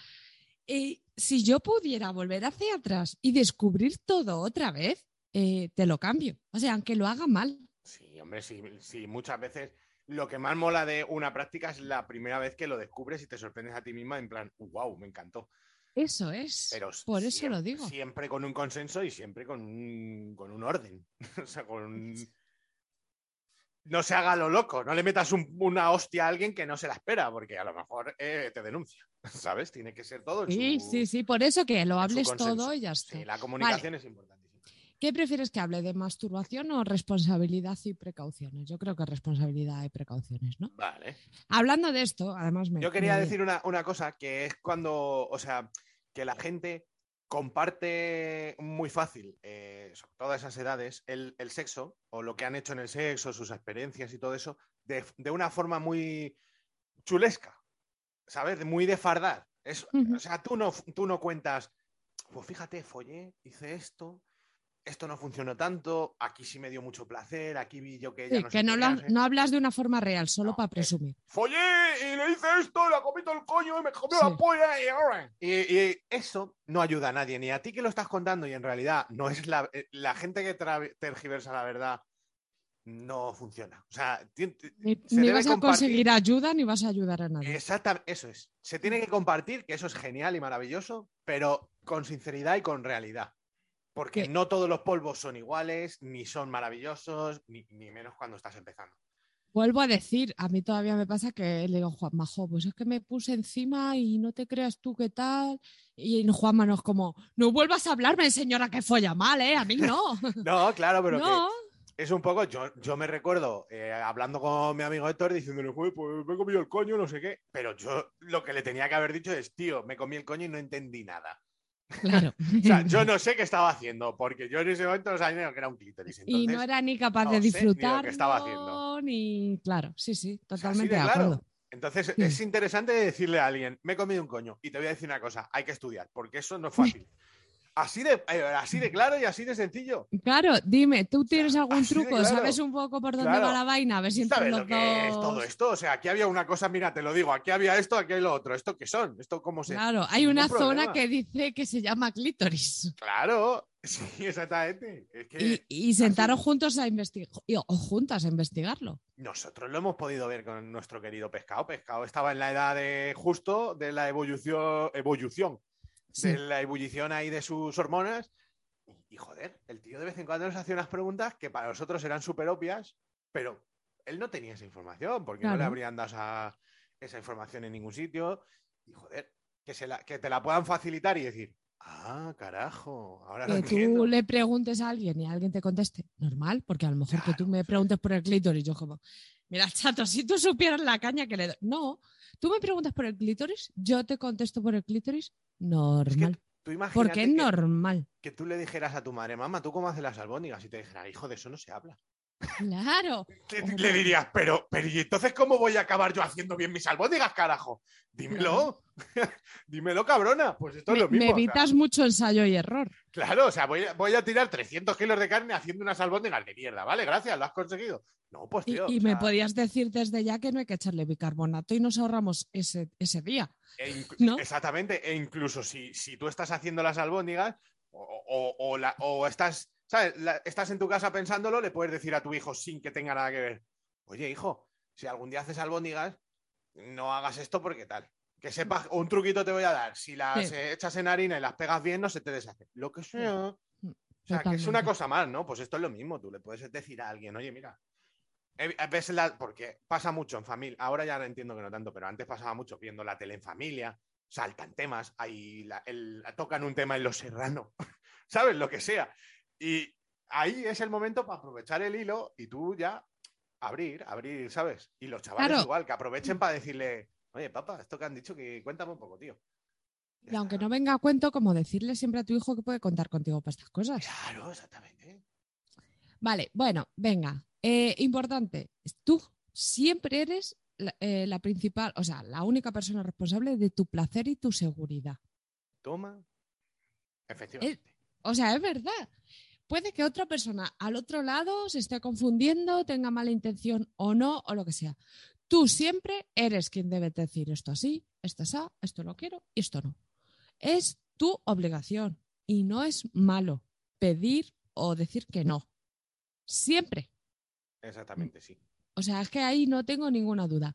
eh, si yo pudiera volver hacia atrás y descubrir todo otra vez, eh, te lo cambio. O sea, aunque lo haga mal.
Sí, hombre, sí, sí, muchas veces lo que más mola de una práctica es la primera vez que lo descubres y te sorprendes a ti misma en plan, wow, me encantó.
Eso es.
Pero
Por eso
siempre,
lo digo.
Siempre con un consenso y siempre con un, con un orden. o sea, con un- No se haga lo loco, no le metas un- una hostia a alguien que no se la espera, porque a lo mejor eh, te denuncia, ¿sabes? Tiene que ser todo en
Sí,
su-
sí, sí, por eso que lo hables todo y ya está.
Sí, la comunicación es importantísima.
¿Qué prefieres que hable de masturbación o responsabilidad y precauciones? Yo creo que responsabilidad y precauciones, ¿no?
Vale.
Hablando de esto, además me.
Yo quería
me-
decir una, una cosa que es cuando, o sea, que la gente comparte muy fácil, eh, sobre todas esas edades, el, el sexo o lo que han hecho en el sexo, sus experiencias y todo eso, de, de una forma muy chulesca, ¿sabes? Muy de fardar. Es-. O sea, tú no, tú no cuentas, pues fíjate, follé, hice esto, esto no funcionó tanto, aquí sí me dio mucho placer, aquí vi yo que ella
Sí,
no
que no,
qué,
lo-
no sé".
no hablas de una forma real, solo
No,
para
eh,
presumir.
Follé y le hice esto, la comí todo el coño y me comió
Sí.
la polla y ahora. Y, y eso no ayuda a nadie, ni a ti que lo estás contando y en realidad no es la, eh, la gente que tergiversa la verdad. No funciona. O sea,
Ni,
se
ni
debe
vas a
compartir-
conseguir ayuda ni vas a ayudar a nadie.
Exactamente, eso es. Se tiene que compartir, que eso es genial y maravilloso, pero con sinceridad y con realidad. Porque
Sí.
no todos los polvos son iguales, ni son maravillosos, ni, ni menos cuando estás empezando.
Vuelvo a decir, a mí todavía me pasa que le digo, Juan Majo, pues es que me puse encima y no te creas tú qué tal. Y Juanma no es como, no vuelvas a hablarme, señora, que folla mal, ¿eh? A mí no.
No, claro, pero
no.
que es un poco. Yo, yo me recuerdo eh, hablando con mi amigo Héctor diciéndole, "Joder, pues me he comido el coño, no sé qué. Pero yo lo que le tenía que haber dicho es, tío, me comí el coño y no entendí nada.
Claro.
O sea, yo no sé qué estaba haciendo, porque yo en ese momento no sabía que era un clítoris.
y no
entonces-
era ni capaz
no
de
sé ni lo que
disfrutar.
estaba haciendo.
Ni, claro, sí, sí,
O sea,
totalmente
de
de,
claro. Entonces
Sí.
es interesante decirle a alguien, me he comido un coño. Y te voy a decir una cosa, hay que estudiar, porque eso no es fácil. Así de, eh, así de claro y así de sencillo.
Claro, dime, ¿tú tienes algún
así
truco?
claro.
¿Sabes un poco por dónde
Claro.
va la vaina? A ver si
¿Sabes lo que es
dos-
todo esto? O sea, aquí había una cosa, mira, te lo digo, aquí había esto, aquí hay lo otro. ¿Esto qué son? ¿Esto cómo se...?
Claro, hay una zona
problema.
que dice que se llama clítoris.
Claro, sí, exactamente. Es que
Y, y sentaros juntos a investigar, o juntas a investigarlo.
nosotros lo hemos podido ver con nuestro querido pescado. Pescado estaba en la edad de justo de la evolución, evolución
Sí.
de la ebullición ahí de sus hormonas. Y, y, joder, el tío de vez en cuando nos hacía unas preguntas que para nosotros eran súper obvias, pero él no tenía esa información, porque no le
Claro.
habrían dado esa, esa información en ningún sitio. Y joder, que, se la, que te la puedan facilitar y decir, ah, carajo, ahora lo
Que
entiendo.
tú le preguntes a alguien y alguien te conteste, normal, porque a lo mejor que tú
Claro,
me preguntes por el clítoris, yo como, mira, chato, si tú supieras la caña que le doy. No, tú me preguntas por el clítoris, yo te contesto por el clítoris,
Es que
normal.
tú imagínate
porque es
que-
normal.
que tú le dijeras a tu madre, mamá, ¿tú cómo haces las albóndigas? Y te dijera, hijo, de eso no se habla.
Claro.
Le dirías, pero, pero ¿y entonces cómo voy a acabar yo haciendo bien mis albóndigas, carajo? Dímelo. Dímelo, cabrona. Pues esto es
Me,
lo mismo.
me
o sea,
evitas mucho ensayo y error.
claro, o sea, voy, a- voy a tirar 300 kilos de carne haciendo unas albóndigas de mierda, ¿vale? Gracias, lo has conseguido. No, pues tío.
y me
sea,
podías decir desde ya que no hay que echarle bicarbonato y nos ahorramos ese, ese día.
e
¿no?
Exactamente. E incluso si, si tú estás haciendo las albóndigas o, o- o la- o estás, ¿sabes? La- estás en tu casa pensándolo, le puedes decir a tu hijo sin que tenga nada que ver. Oye, hijo, si algún día haces albóndigas, no hagas esto porque tal. Que sepas, un truquito te voy a dar. Si las
Sí.
eh, echas en harina y las pegas bien, no se te deshace. Lo que sea. O sea, que es una cosa más, ¿no? Pues esto es lo mismo. Tú le puedes decir a alguien, oye, mira. eh, ves la- porque pasa mucho en familia. Ahora ya entiendo que no tanto, pero antes pasaba mucho viendo la tele en familia. Saltan temas, ahí la- el- tocan un tema en Los Serrano, ¿sabes? Lo que sea. Y ahí es el momento para aprovechar el hilo y tú ya abrir, abrir, ¿sabes? Y los chavales
Claro.
igual, que aprovechen para decirle, oye, papá, esto que han dicho, que cuéntame un poco, tío. Ya
Y aunque no venga a cuento, como decirle siempre a tu hijo que puede contar contigo para estas cosas.
Claro, exactamente.
Vale, bueno, venga. Eh, importante, tú siempre eres la, eh, la principal, o sea, la única persona responsable de tu placer y tu seguridad.
Toma. Efectivamente.
O sea, es verdad. Puede que otra persona al otro lado se esté confundiendo, tenga mala intención o no, o lo que sea. Tú siempre eres quien debe decir esto así, esto así, esto lo quiero y esto no. Es tu obligación y no es malo pedir o decir que no. Siempre.
Exactamente, sí.
O sea, es que ahí no tengo ninguna duda.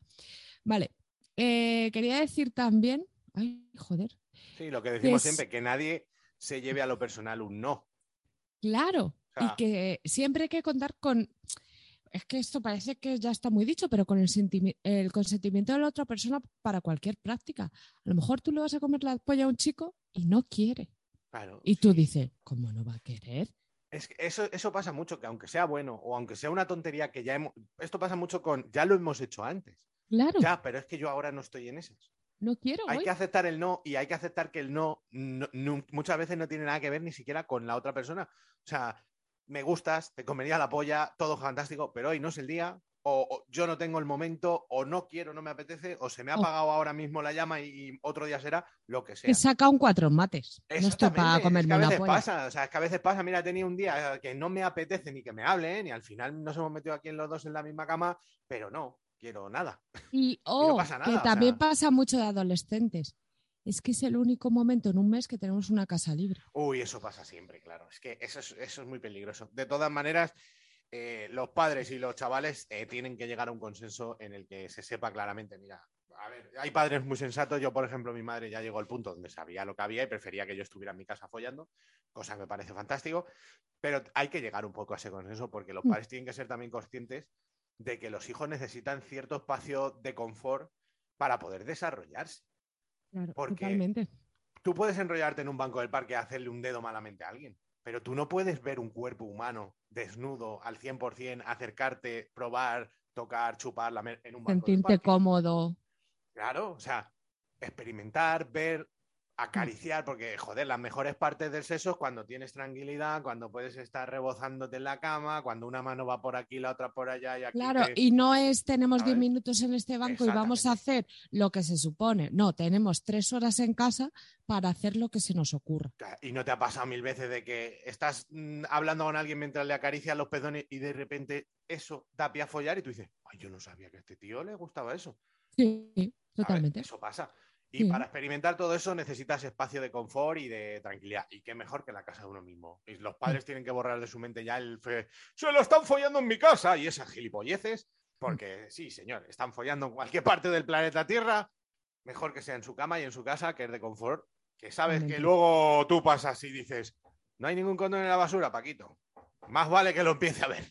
Vale. eh, quería decir también. Ay, joder.
Sí, lo que decimos
Es-
siempre, que nadie se lleve a lo personal un no.
Claro. y que siempre hay que contar con. Es que esto parece que ya está muy dicho, pero con el, el consentimiento de la otra persona para cualquier práctica. A lo mejor tú le vas a comer la polla a un chico y no quiere.
Claro.
Y tú
sí.
dices, ¿cómo no va a querer?
Es que eso, eso pasa mucho, que aunque sea bueno o aunque sea una tontería que ya hemos. Esto pasa mucho con. Ya lo hemos hecho antes.
Claro,
Ya, pero es que yo ahora no estoy en esas.
No quiero.
Hay que aceptar el no y hay que aceptar que el no, muchas veces no tiene nada que ver ni siquiera con la otra persona. O sea, me gustas, te comería la polla, todo fantástico, pero hoy no es el día o, o yo no tengo el momento, o no quiero, no me apetece, o se me ha
O-
apagado ahora mismo la llama y, y otro día será, lo que sea.
Que saca un cuatro mates. No estoy para comerme
es que a veces
polla.
pasa, o sea, es que a veces pasa, mira, tenía un día que no me apetece ni que me hablen, y al final nos hemos metido aquí en los dos en la misma cama, pero no, quiero nada.
Y, oh,
pasa
que
nada, o
también
sea-
pasa mucho de adolescentes. Es que es el único momento en un mes que tenemos una casa libre.
Uy, eso pasa siempre, claro. Es que eso es, eso es muy peligroso. De todas maneras, eh, los padres y los chavales eh, tienen que llegar a un consenso en el que se sepa claramente, mira, a ver, hay padres muy sensatos. Yo, por ejemplo, mi madre ya llegó al punto donde sabía lo que había y prefería que yo estuviera en mi casa follando, cosa que me parece fantástico. Pero hay que llegar un poco a ese consenso porque los
Mm.
padres tienen que ser también conscientes de que los hijos necesitan cierto espacio de confort para poder desarrollarse.
Claro,
Porque-
totalmente.
Tú puedes enrollarte en un banco del parque y hacerle un dedo malamente a alguien, pero tú no puedes ver un cuerpo humano desnudo al 100%, acercarte, probar, tocar, chupar en un banco del
Sentirte
parque.
cómodo.
Claro, o sea, experimentar, ver, acariciar, porque, joder, las mejores partes del sexo es cuando tienes tranquilidad, cuando puedes estar rebozándote en la cama, cuando una mano va por aquí, la otra por allá y aquí.
Claro,
te-
y no es tenemos 10
¿Sabes?
minutos en este banco y vamos a hacer lo que se supone. No, tenemos tres horas en casa para hacer lo que se nos ocurra.
Y no te ha pasado mil veces de que estás mm, hablando con alguien mientras le acaricias los pezones y de repente eso da pie a follar y tú dices, ay, yo no sabía que a este tío le gustaba eso.
Sí, totalmente.
Eso pasa. Y
Sí.
para experimentar todo eso necesitas espacio de confort y de tranquilidad. Y qué mejor que la casa de uno mismo. Y los padres tienen que borrar de su mente ya el fe, se lo están follando en mi casa y esas gilipolleces. Porque sí, señor, están follando en cualquier parte del planeta Tierra. Mejor que sea en su cama y en su casa, que es de confort. Que sabes que luego tú pasas y dices, no hay ningún condón en la basura, Paquito. Más vale que lo empiece a ver.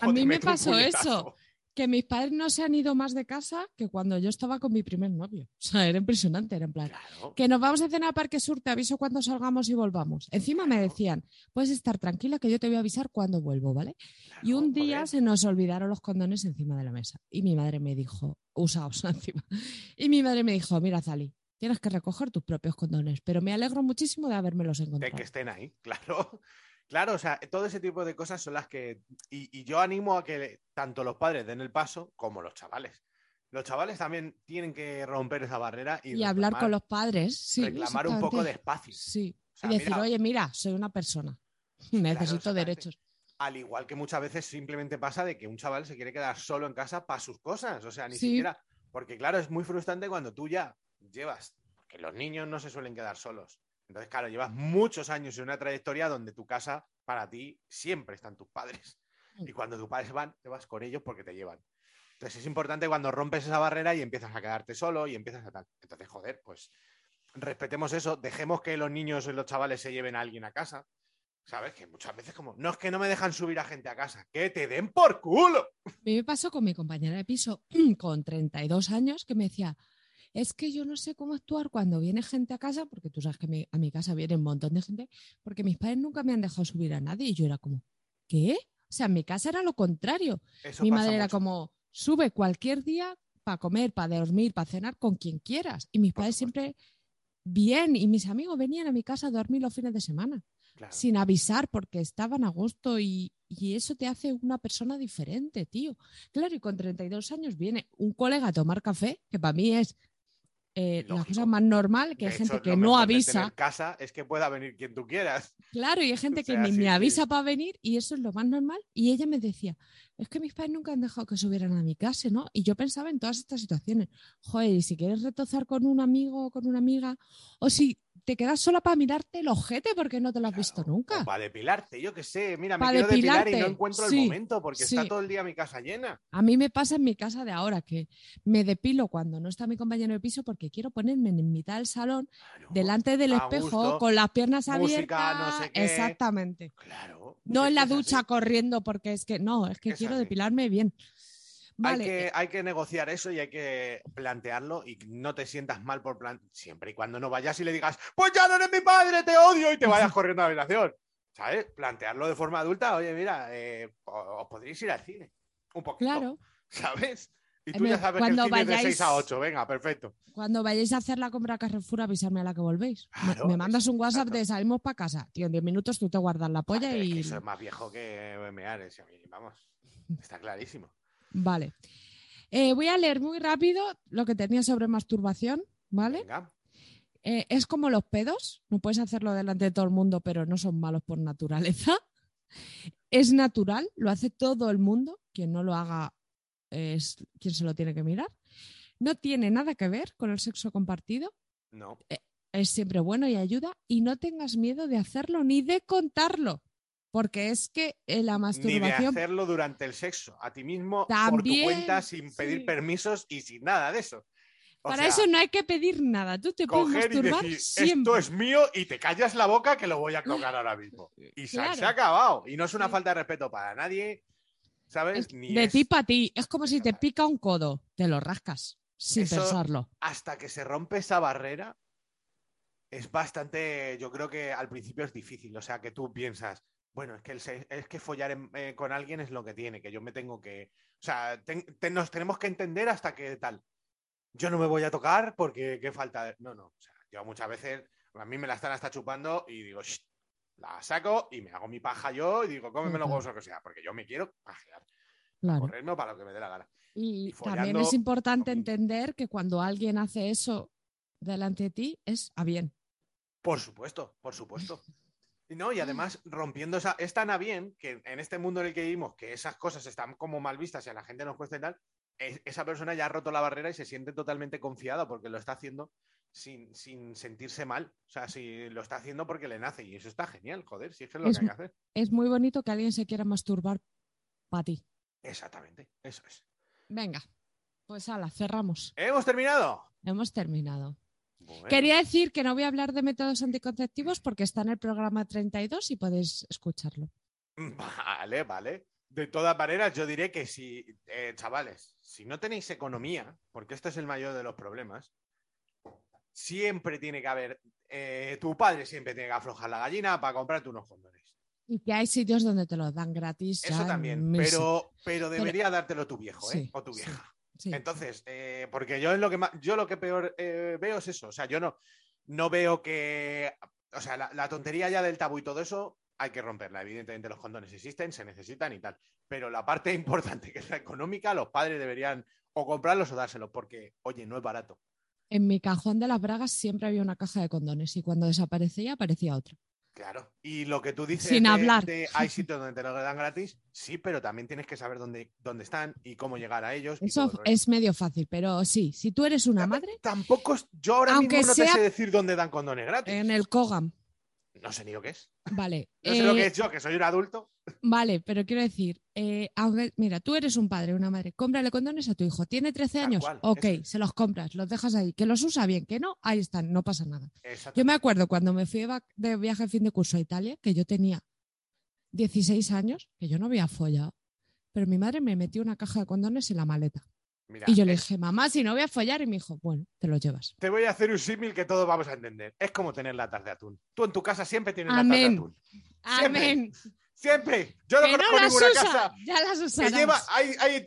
A mí me pasó eso. Que mis padres no se han ido más de casa que cuando yo estaba con mi primer novio. O sea, era impresionante, era en plan.
Claro.
Que nos vamos a cenar a Parque Sur, te aviso cuando salgamos y volvamos. Encima me decían, puedes estar tranquila que yo te voy a avisar cuando vuelvo, ¿vale? Y un día
joder.
se nos olvidaron los condones encima de la mesa. Y mi madre me dijo, usaos encima. Y mi madre me dijo, mira, Zali, tienes que recoger tus propios condones, pero me alegro muchísimo de habérmelos
de
encontrado.
que estén ahí, claro. Claro, o sea, todo ese tipo de cosas son las que... Y, y yo animo a que tanto los padres den el paso como los chavales. Los chavales también tienen que romper esa barrera y,
Y hablar con los padres, sí.
reclamar un poco de espacio.
Sí.
O sea,
y decir,
mira,
oye, mira, soy una persona. Necesito derechos.
Al igual que muchas veces simplemente pasa de que un chaval se quiere quedar solo en casa para sus cosas. O sea, ni
Sí.
siquiera... Porque claro, es muy frustrante cuando tú ya llevas... Porque los niños no se suelen quedar solos. Entonces, claro, llevas muchos años en una trayectoria donde tu casa, para ti, siempre están tus padres.
Mm.
Y cuando tus padres van, te vas con ellos porque te llevan. Entonces es importante cuando rompes esa barrera y empiezas a quedarte solo y empiezas a tal. Entonces, joder, pues respetemos eso, dejemos que los niños y los chavales se lleven a alguien a casa. ¿Sabes? Que muchas veces como, no es que no me dejan subir a gente a casa, que te den por culo.
A mí me pasó con mi compañera de piso con 32 años que me decía, es que yo no sé cómo actuar cuando viene gente a casa, porque tú sabes que mi- a mi casa viene un montón de gente, porque mis padres nunca me han dejado subir a nadie y yo era como, ¿qué? O sea, en mi casa era lo contrario.
Eso
mi madre era como, sube cualquier día para comer, para dormir, para cenar con quien quieras. Y mis
Por
padres
supuesto.
siempre bien y mis amigos venían a mi casa a dormir los fines de semana
Claro.
sin avisar porque estaban a gusto y, y eso te hace una persona diferente, tío. Claro, y con 32 años viene un colega a tomar café, que para mí es eh, la cosa más normal, que
De
hay gente
hecho,
que no avisa.
tener casa es que pueda venir quien tú quieras.
Claro, y hay gente
O
que ni
sí,
me
sí.
avisa para venir y eso es lo más normal. Y ella me decía, es que mis padres nunca han dejado que subieran a mi casa, ¿no? Y yo pensaba en todas estas situaciones. Joder, y si quieres retozar con un amigo o con una amiga, o si te quedas sola para mirarte el ojete porque no te lo has visto nunca.
Para depilarte, yo qué sé. Mira, me
Pa'
quiero depilar y no
depilarte,
encuentro
sí,
el momento porque está todo el día mi casa llena.
A mí me pasa en mi casa de ahora que me depilo cuando no está mi compañero de piso porque quiero ponerme en mitad del salón,
Claro,
delante del espejo,
gusto,
con las piernas
música,
abiertas.
no sé qué.
Exactamente.
Claro.
No en la
así.
ducha corriendo porque es que no, es que
Es
quiero
así.
depilarme bien. Vale,
Hay, que,
eh,
hay que negociar eso y hay que plantearlo y no te sientas mal por plan siempre y cuando no vayas y le digas, pues ya no eres mi padre, te odio y te vayas corriendo a la habitación. ¿Sabes? Plantearlo de forma adulta, oye, mira, eh, os podréis ir al cine. Un poquito.
claro.
¿Sabes? Y
Eh,
tú ya sabes que el
cuando
cine es de
vayáis-
6 a 8, venga, perfecto.
Cuando vayáis a hacer la compra a Carrefour, avisarme a la que volvéis. Me-
Claro,
me, mandas un WhatsApp
exacto.
de salimos para casa. Tío, en 10 minutos tú te guardas la polla
Aparte, es que
y.
eso es más viejo que mear, mí, vamos. Está clarísimo.
Vale. Eh, voy a leer muy rápido lo que tenía sobre masturbación, ¿vale?
Venga.
Eh, es como los pedos, no puedes hacerlo delante de todo el mundo, pero no son malos por naturaleza. Es natural, lo hace todo el mundo, quien no lo haga es quien se lo tiene que mirar. No tiene nada que ver con el sexo compartido,
No.
es siempre bueno y ayuda, y no tengas miedo de hacerlo ni de contarlo, porque es que eh, la
Ni de
masturbación
hacerlo durante el sexo, a ti mismo,
También,
por tu cuenta, sin pedir
sí.
permisos y sin nada de eso. O
Para
sea,
eso no hay que pedir nada. Tú te puedes
coger y
masturbar
decir,
siempre.
esto es mío y te callas la boca que lo voy a tocar ahora mismo. Y se,
Claro.
se ha acabado. Y no es una
Sí.
falta de respeto para nadie, ¿sabes?
Es
Ni
de
es
ti para ti. Es como si te pica un codo. Te lo rascas sin
Eso-
pensarlo.
hasta que se rompe esa barrera, es bastante, yo creo que al principio es difícil, o sea, que tú piensas, bueno, es que, el es que follar en- eh, con alguien es lo que tiene, que yo me tengo que, o sea, ten- te- nos tenemos que entender hasta que tal. Yo no me voy a tocar porque qué falta de... No, no, o sea, yo muchas veces, a mí me la están hasta chupando y digo, "Shh", la saco y me hago mi paja yo y digo, cómeme los huevos o lo que sea, porque yo me quiero pajear,
Claro.
correrme para lo que me dé la gana.
Y
y
también es importante entender que cuando alguien hace eso delante de ti es a bien.
Por supuesto, por supuesto. Y No, y además rompiendo esa. Es tan a bien que en este mundo en el que vivimos, que esas cosas están como mal vistas y a la gente nos cuesta y tal, es- esa persona ya ha roto la barrera y se siente totalmente confiada porque lo está haciendo sin, sin sentirse mal. O sea, si lo está haciendo porque le nace y eso está genial, joder, si es que es lo
Es
que hay que hacer.
Es muy bonito que alguien se quiera masturbar para ti.
Exactamente, eso es.
Venga, pues ala, cerramos.
¿Hemos terminado?
Hemos terminado.
Bueno,
Quería decir que no voy a hablar de métodos anticonceptivos porque está en el programa 32 y podéis escucharlo.
Vale, vale. De todas maneras, yo diré que si, eh, chavales, si no tenéis economía, porque este es el mayor de los problemas, siempre tiene que haber, eh, tu padre siempre tiene que aflojar la gallina para comprarte unos condones.
Y que hay sitios donde te los dan gratis.
Eso también, pero, pero debería dártelo tu viejo, ¿eh?
Sí,
O tu vieja.
Sí.
Entonces, eh, porque yo en lo que más, yo lo que peor eh, veo es eso. O sea, yo no, no veo que. O sea, la, la tontería ya del tabú y todo eso hay que romperla. Evidentemente, los condones existen, se necesitan y tal. Pero la parte importante, que es la económica, los padres deberían o comprarlos o dárselos, porque, oye, no es barato.
En mi cajón de las bragas siempre había una caja de condones y cuando desaparecía aparecía otra.
Claro. Y lo que tú dices
Sin
de-
hablar.
de hay sitios donde te lo dan gratis, sí, pero también tienes que saber dónde, dónde están y cómo llegar a ellos.
Eso es medio fácil, pero sí, si tú eres una madre,
Tampoco, yo ahora
Aunque
mismo no te sé decir dónde dan condones gratis.
en el Cogam,
No sé ni lo que es.
vale.
No sé lo
eh,
que es yo, que soy un adulto.
Vale, pero quiero decir, eh, aunque- mira, tú eres un padre, una madre, cómprale condones a tu hijo, tiene 13
Tal
años,
cual,
ok,
es.
se los compras, los dejas ahí, que los usa bien, que no, ahí están, no pasa nada. Yo me acuerdo cuando me fui de viaje a fin de curso a Italia, que yo tenía 16 años, que yo no había follado, pero mi madre me metió una caja de condones en la maleta.
Mira,
Y yo le
es-
dije, mamá, si no voy a follar, y me dijo, bueno, te los llevas.
te voy a hacer un símil que todos vamos a entender. Es como tener latas de atún. Tú en tu casa siempre tienes latas de
Amén.
atún. Siempre.
Amén.
Siempre. Yo no
no
conozco
las
ninguna
usa,
casa
ya las
que lleva. Hay, hay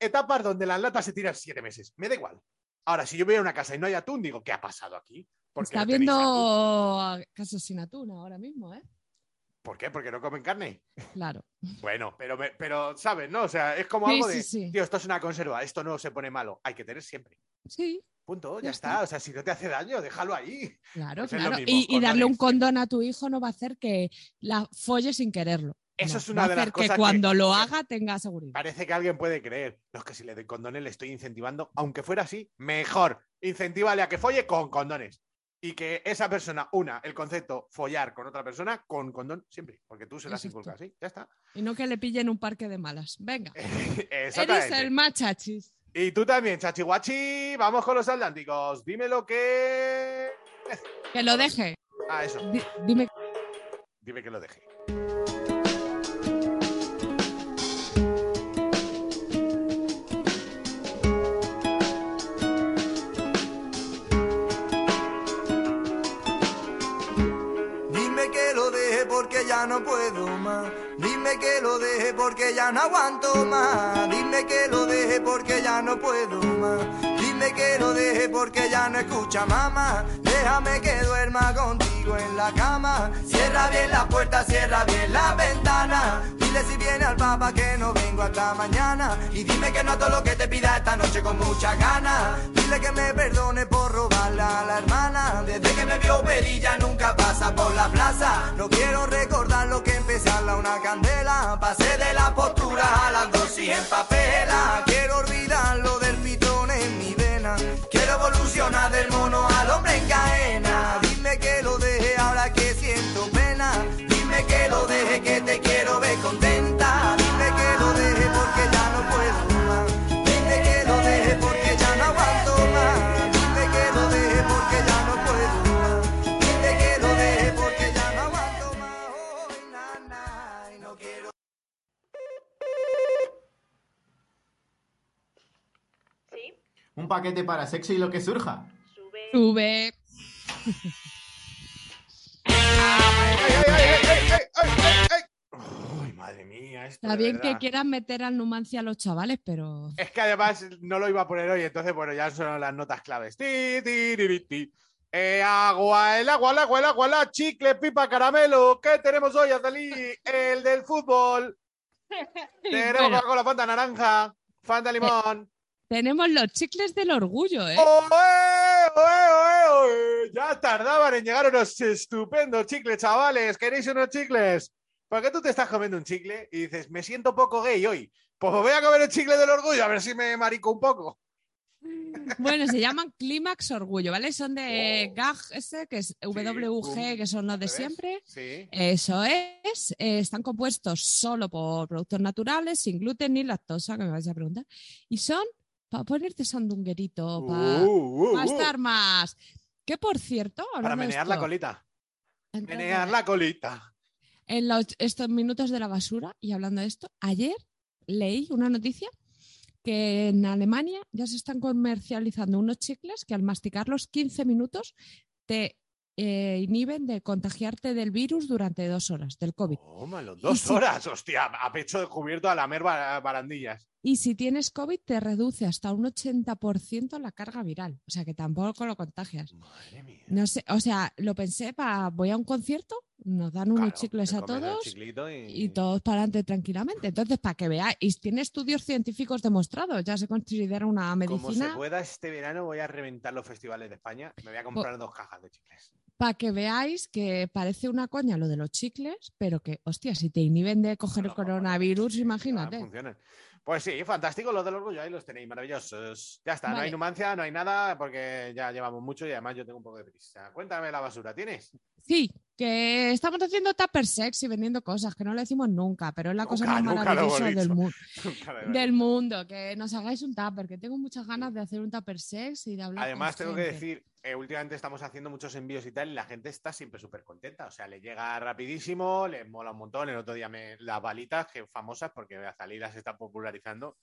etapas donde las latas se tiran siete meses. Me da igual. Ahora, si yo voy a una casa y no hay atún, digo, ¿qué ha pasado aquí? ¿Por qué
Está
no
viendo casos sin atún ahora mismo, ¿eh?
¿Por qué? ¿Porque no comen carne?
Claro.
Bueno, pero, pero ¿sabes? ¿No? O sea, es como
Sí,
algo
sí,
de,
sí.
tío, esto es una conserva, esto no se pone malo. Hay que tener siempre.
Sí,
Punto, ya, está. O sea, si no te hace daño, déjalo ahí.
claro,
Pues
claro.
mismo,
y, y darle un condón a tu hijo no va a hacer que la folle sin quererlo.
Eso
No,
es una
va
de las cosas
que
que-
cuando lo haga tenga seguridad.
Parece que alguien puede creer. No, es que si le doy condones le estoy incentivando. Aunque fuera así, mejor. Incentívale a que folle con condones. Y que esa persona, una, el concepto follar con otra persona con condón siempre. Porque tú se las inculcas así. Ya está.
Y no que le pillen un parque de malas. Venga. Eres el machachis.
Y tú también, chachihuachi. Vamos con los atlánticos. Dime lo que.
Que lo deje.
Ah, eso.
Di- dime.
Dime que lo deje.
Porque ya no aguanto más. Dime que lo deje porque ya no puedo más. Dime que lo deje porque ya no escucha mamá. Déjame que duerma contigo en la cama. Cierra bien la puerta, cierra bien la ventana. Si viene al papa que no vengo hasta mañana. Y dime que no a todo lo que te pida esta noche con mucha ganas. Dile que me perdone por robarle a la hermana. Desde que me vio perilla nunca pasa por la plaza. No quiero recordar lo que empezarla una candela. Pasé de la postura a las dosis en papela. Quiero olvidar lo del pitón en mi vena. Quiero evolucionar del mono al hombre en cadena.
Un paquete para sexo y lo que surja.
sube.
Sube.
¡Ay, ay, ay, ay, ay, ay, ay, ay! Uy, madre mía, esto
Está bien que quieran meter al Numancia a los chavales, pero.
Es que además no lo iba a poner hoy, entonces, bueno, ya son las notas claves. Ti, ti, ri, ti. Eh, agua, el agua, el agua, el agua, la chicle, pipa, caramelo. ¿Qué tenemos hoy, Azalí? El del fútbol. Tenemos
Bueno,
Coca-Cola, Fanta naranja, Fanta limón.
Tenemos los chicles del orgullo, ¿eh?
¡Oe, oe, oe! Ya tardaban en llegar unos estupendos chicles, chavales. ¿Queréis unos chicles? ¿Por qué tú te estás comiendo un chicle y dices, me siento poco gay hoy? Pues voy a comer el chicle del orgullo a ver si me marico un poco.
Bueno, se llaman Clímax Orgullo, ¿vale? Son de
Oh.
GAG, ese, que es WG, que son los de siempre.
Sí.
Eso es, eh, están compuestos solo por productos naturales, sin gluten ni lactosa, que me vais a preguntar. Y son para ponerte sandunguerito, para
Uh, uh, uh.
estar más. Que por cierto,
Para menear la colita.
entonces,
Menear la colita.
En los- estos minutos de la basura, y hablando de esto, ayer leí una noticia que en Alemania ya se están comercializando unos chicles que al masticarlos 15 minutos te eh, inhiben de contagiarte del virus durante dos horas, del COVID.
Tómalo, dos
si-
horas, hostia, a pecho descubierto a lamer ba- barandillas.
Y si tienes COVID, te reduce hasta un 80% la carga viral. O sea que tampoco lo contagias.
Madre mía.
No sé, o sea, lo pensé para. Voy a un concierto, nos dan unos
Claro,
chicles a todos
y...
y todos para adelante tranquilamente. Entonces, para que veáis, y tiene estudios científicos demostrados, ya se considera una
Como se
medicina,
pueda este verano, voy a reventar los festivales de España. Me voy a comprar dos cajas de chicles.
Para que veáis que parece una coña lo de los chicles, pero que, hostia, si te inhiben de coger
cojones,
coronavirus, imagínate.
Pues sí, fantástico, los del orgullo, ahí los tenéis, maravillosos. Ya está, no hay numancia, no hay nada, porque ya llevamos mucho y además yo tengo un poco de prisa. Cuéntame la basura, ¿tienes?
Sí, que estamos haciendo tupper sex y vendiendo cosas que no lo decimos nunca, pero es la cosa
Nunca,
más
lo hemos
maravillosa del, mu- del mundo. Que nos hagáis un tupper, que tengo muchas ganas de hacer un tupper sex y de hablar
Además,
con
tengo que
gente.
decir, eh, últimamente estamos haciendo muchos envíos y tal, y la gente está siempre súper contenta. O sea, le llega rapidísimo, le mola un montón. El otro día me, las balitas, que famosas, porque Azalí las está popularizando.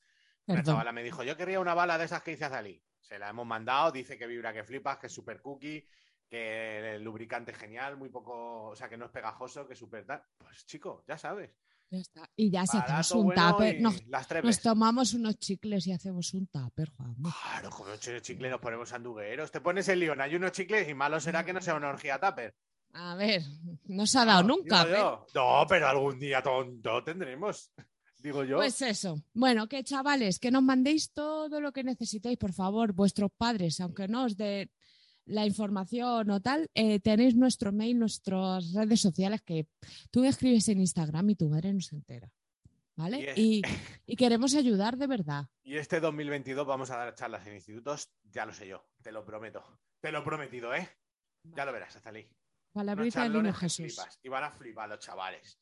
Una
Perdón.
chavala me dijo, yo quería una bala de esas que dice Azalí. Se la hemos mandado, dice que vibra que flipas, que es súper cookie, que el lubricante es genial, muy poco, o sea, que no es pegajoso, que es súper tal. Pues chico, ya sabes.
Ya está. Y ya si hacemos un
bueno
tupper, nos, nos tomamos unos chicles y hacemos un tupper, Juan.
Claro, con unos chicles nos ponemos sandugueros. Te pones el león, hay unos chicles y malo será que no sea una orgía tupper.
A ver, no se ha dado nunca. Pero-
yo. No, pero algún día tonto tendremos. Digo yo.
Pues eso. Bueno, que chavales, que nos mandéis todo lo que necesitéis, por favor, vuestros padres, aunque no os dé la información o tal, eh, tenéis nuestro mail, nuestras redes sociales que tú me escribes en Instagram y tu madre no se entera. ¿Vale?
Y
Y, y queremos ayudar de verdad.
Y este 2022 vamos a dar charlas en institutos, ya lo sé yo, te lo prometo. Te lo he prometido, ¿eh? Ya lo verás.
Palabrita
Unos
del niño
charlones que
Jesús.
flipas. Y van a flipar los chavales.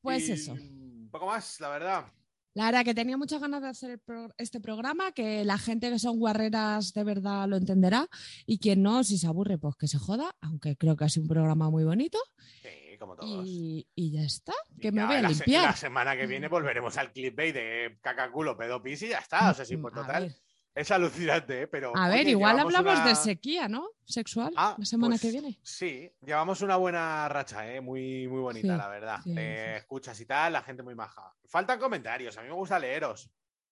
Pues
Y
eso.
Un poco más, la verdad.
La verdad que tenía muchas ganas de hacer pro- este programa, que la gente que son guarreras de verdad lo entenderá y quien no, si se aburre, pues que se joda, aunque creo que ha sido un programa muy bonito.
Sí, como todos.
Y, y ya está,
Y
que me
ya
voy a
la se-
limpiar.
La semana que viene volveremos al clipbait de caca culo pedo pis y ya está. O sea, sí, por
Mm, A
total. Es alucinante, ¿eh? Pero.
A ver,
oye,
igual hablamos
una-
de sequía, ¿no? Sexual,
Ah,
la semana
pues,
que viene.
Sí, llevamos una buena racha, ¿eh? muy, muy bonita,
Sí,
la verdad.
sí,
de
sí.
escuchas y tal, la gente muy maja. Faltan comentarios, a mí me gusta leeros.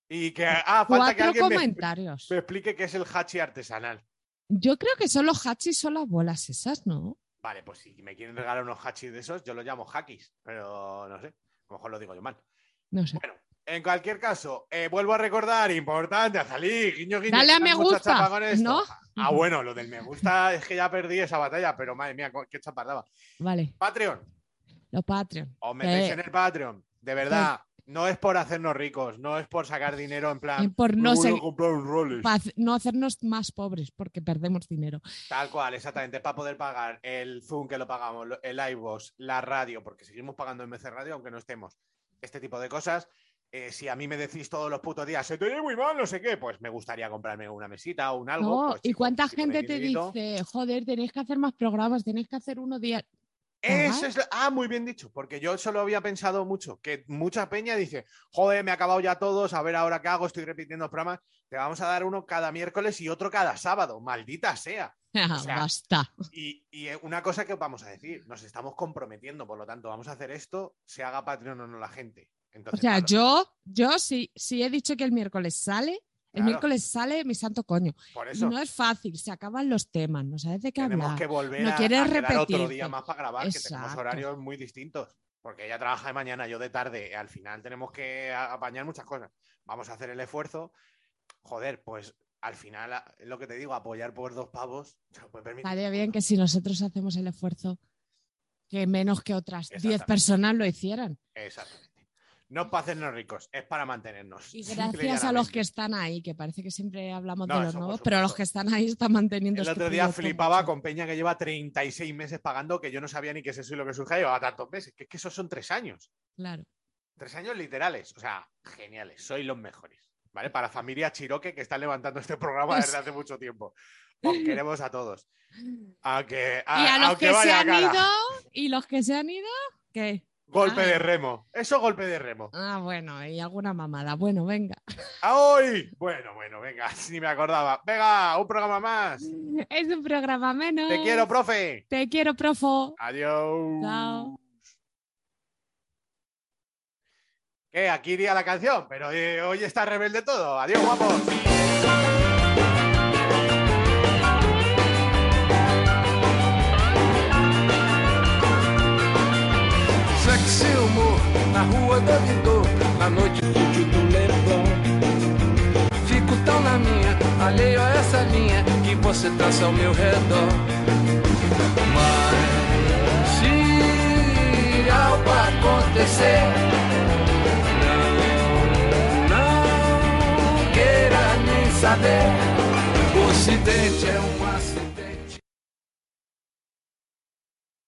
Y que, ah, falta que alguien me,
comentarios.
me explique qué es el hachi artesanal.
Yo creo que son los hachis, son las bolas esas, ¿no?
Vale, pues si me quieren regalar unos hachis de esos, yo los llamo hakis, pero no sé. A lo mejor lo digo yo mal.
No sé.
Bueno, en cualquier caso, eh, vuelvo a recordar, importante, a salir, guiño, guiño.
Dale a me gusta,
chapa con esto.
¿no?
Ah, bueno, lo del me gusta es que ya perdí esa batalla, pero madre mía, qué chapardaba.
Vale,
Patreon,
los Patreon.
os metéis
Eh,
en el Patreon, de verdad. No es por hacernos ricos, no es por sacar dinero en plan.
Por
"Me
no
voy a
ser-
comprar un Rolex".
pa' hac- no hacernos más pobres porque perdemos dinero.
Tal cual, exactamente, para poder pagar el Zoom que lo pagamos, el iVoox, la radio, porque seguimos pagando en MC Radio, aunque no estemos, este tipo de cosas. Eh, si a mí me decís todos los putos días, se te oye muy mal, no sé qué, pues me gustaría comprarme una mesita o un algo.
No,
pues,
¿Y cuánta
si
gente te
dinerito-
dice, joder, tenéis que hacer más programas, tenéis que hacer uno día?
Eso es, ah, muy bien dicho, porque yo solo había pensado mucho, que mucha peña dice, joder, me he acabado ya todos, a ver ahora qué hago, estoy repitiendo programas, te vamos a dar uno cada miércoles y otro cada sábado, maldita sea.
Ah,
sea,
Basta.
Y, y, eh, una cosa que os vamos a decir, nos estamos comprometiendo, por lo tanto, vamos a hacer esto, se haga Patreon o no la gente.
O sea,
claro,
yo, yo sí, sí he dicho que el miércoles sale, el
Claro.
miércoles sale mi santo coño.
por
Y
eso
no es fácil, se acaban los temas, no sabes de qué
tenemos
hablar.
que volver
no
a,
quieres
otro día más para grabar, que tenemos
Exacto.
horarios muy distintos. Porque ella trabaja de mañana, yo de tarde. Al final tenemos que apañar muchas cosas. Vamos a hacer el esfuerzo. Joder, pues al final, lo que te digo, apoyar por dos pavos.
Estaría bien que si nosotros hacemos el esfuerzo, que menos que otras 10
Exactamente.
personas lo hicieran.
Exactamente. No es para hacernos ricos, es para mantenernos.
Y gracias a los que están ahí, que parece que siempre hablamos
No,
de los nuevos, pero los que están ahí están manteniendo
El
este
otro día flipaba
mucho.
con Peña que lleva 36 meses pagando, que yo no sabía ni que es eso y lo que surge, llevaba tantos meses. Que es que esos son tres años.
Claro.
Tres años literales. O sea, geniales. Sois los mejores. ¿Vale? Para familia Chiroque que están levantando este programa desde hace mucho tiempo. Os queremos a todos. Aunque,
y a los que se han
cara.
ido, y los que se han ido, ¿qué?
Golpe de remo. Eso golpe de remo.
Ah, bueno, y alguna mamada. Bueno, venga.
¡Ay! Bueno, bueno, venga, ni me acordaba. Venga, un programa más.
Es un programa menos.
Te quiero, profe.
Te quiero, profo.
Adiós.
Chao.
¿Qué? Aquí iría la canción, pero eh, hoy está rebelde todo. Adiós, guapos.
Na rua da Vidor, na noite útil do Leblon. Fico tão na minha, alheio a essa linha que você traça ao meu redor. Mas se algo acontecer, não, não queira nem saber. O ocidente é um